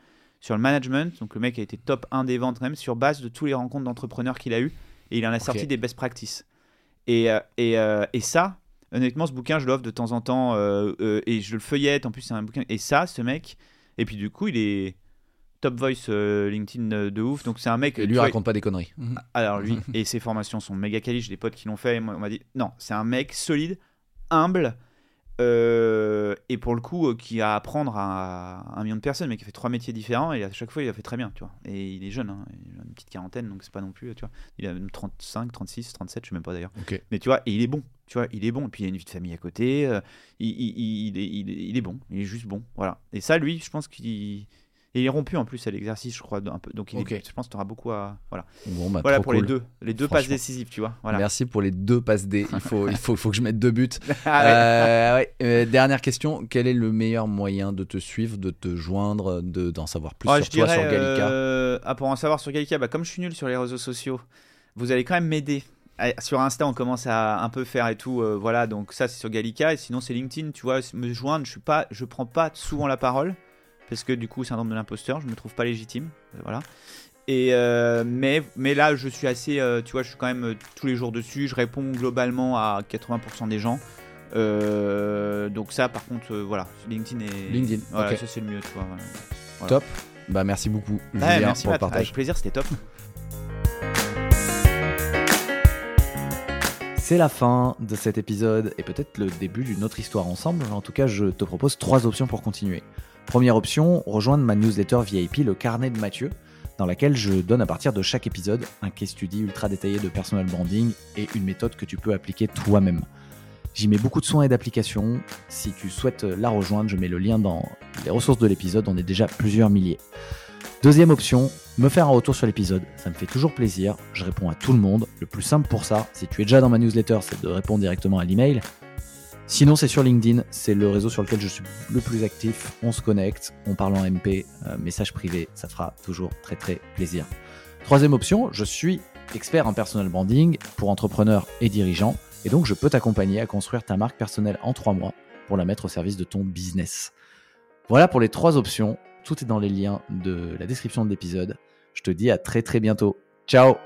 sur le management. Donc le mec a été top 1 des ventes même sur base de tous les rencontres d'entrepreneurs qu'il a eu et il en a sorti des best practices. Et, euh, et, euh, et ça, honnêtement, ce bouquin, je l'offre de temps en temps euh, et je le feuillette. En plus, c'est un bouquin. Et ça, ce mec, et puis du coup, il est top voice euh, LinkedIn euh, de ouf. Donc c'est un mec. Et lui vois, raconte pas des conneries. alors lui et ses formations sont méga quali, j'ai des potes qui l'ont fait, et moi, on m'a dit non, c'est un mec solide, humble, euh, et pour le coup euh, qui a à apprendre à un million de personnes, mais qui fait trois métiers différents, et à chaque fois il a fait très bien, tu vois. Et il est jeune, hein, il a une petite quarantaine, donc c'est pas non plus, tu vois. Il a même 35, 36, 37, je sais même pas d'ailleurs. Mais tu vois, et il est bon, tu vois, il est bon, et puis il a une vie de famille à côté, euh, il, il- il- il est, il est- il est bon, il est juste bon, voilà. Et ça, lui, je pense qu'il... et il est rompu en plus à l'exercice, je crois, un peu. Donc, il est- Ok. je pense que tu auras beaucoup à. Voilà. Bon, bah, Voilà pour cool. les deux, les deux passes décisives, tu vois. Voilà. Merci pour les deux passes D. Il faut, il faut, faut que je mette deux buts. Ah. Euh, ouais. Euh, dernière question. Quel est le meilleur moyen de te suivre, de te joindre, de, d'en savoir plus Ouais, sur je toi, dirais, sur Gallica euh, ah, pour en savoir sur Gallica, bah, comme je suis nul sur les réseaux sociaux, vous allez quand même m'aider. Ah, Sur Insta, on commence à un peu faire et tout, euh, voilà. Donc ça, c'est sur Gallica, et sinon c'est LinkedIn. Tu vois, me joindre, je suis pas, je prends pas souvent la parole parce que du coup, syndrome de l'imposteur, je me trouve pas légitime, euh, voilà. Et euh, mais mais là, je suis assez, euh, tu vois, je suis quand même euh, tous les jours dessus. Je réponds globalement à 80% des gens. Donc ça, par contre, voilà, LinkedIn et LinkedIn, voilà, ça c'est le mieux, tu vois. voilà. Voilà. Top. Bah, merci beaucoup, Julien, merci pour le Matt. partage. Avec plaisir, c'était top. C'est la fin de cet épisode et peut-être le début d'une autre histoire ensemble. En tout cas, je te propose trois options pour continuer. Première option, rejoindre ma newsletter VIP, le carnet de Mathieu, dans laquelle je donne à partir de chaque épisode un case study ultra détaillé de personal branding et une méthode que tu peux appliquer toi-même. J'y mets beaucoup de soins et d'applications. Si tu souhaites la rejoindre, je mets le lien dans les ressources de l'épisode. On est déjà plusieurs milliers. Deuxième option, me faire un retour sur l'épisode. Ça me fait toujours plaisir. Je réponds à tout le monde. Le plus simple pour ça, si tu es déjà dans ma newsletter, c'est de répondre directement à l'email. Sinon, c'est sur LinkedIn. C'est le réseau sur lequel je suis le plus actif. On se connecte, on parle en MP, euh, message privé. Ça fera toujours très très plaisir. Troisième option, je suis expert en personal branding pour entrepreneurs et dirigeants. Et donc, je peux t'accompagner à construire ta marque personnelle en trois mois pour la mettre au service de ton business. Voilà pour les trois options. Tout est dans les liens de la description de l'épisode. Je te dis à très très bientôt. Ciao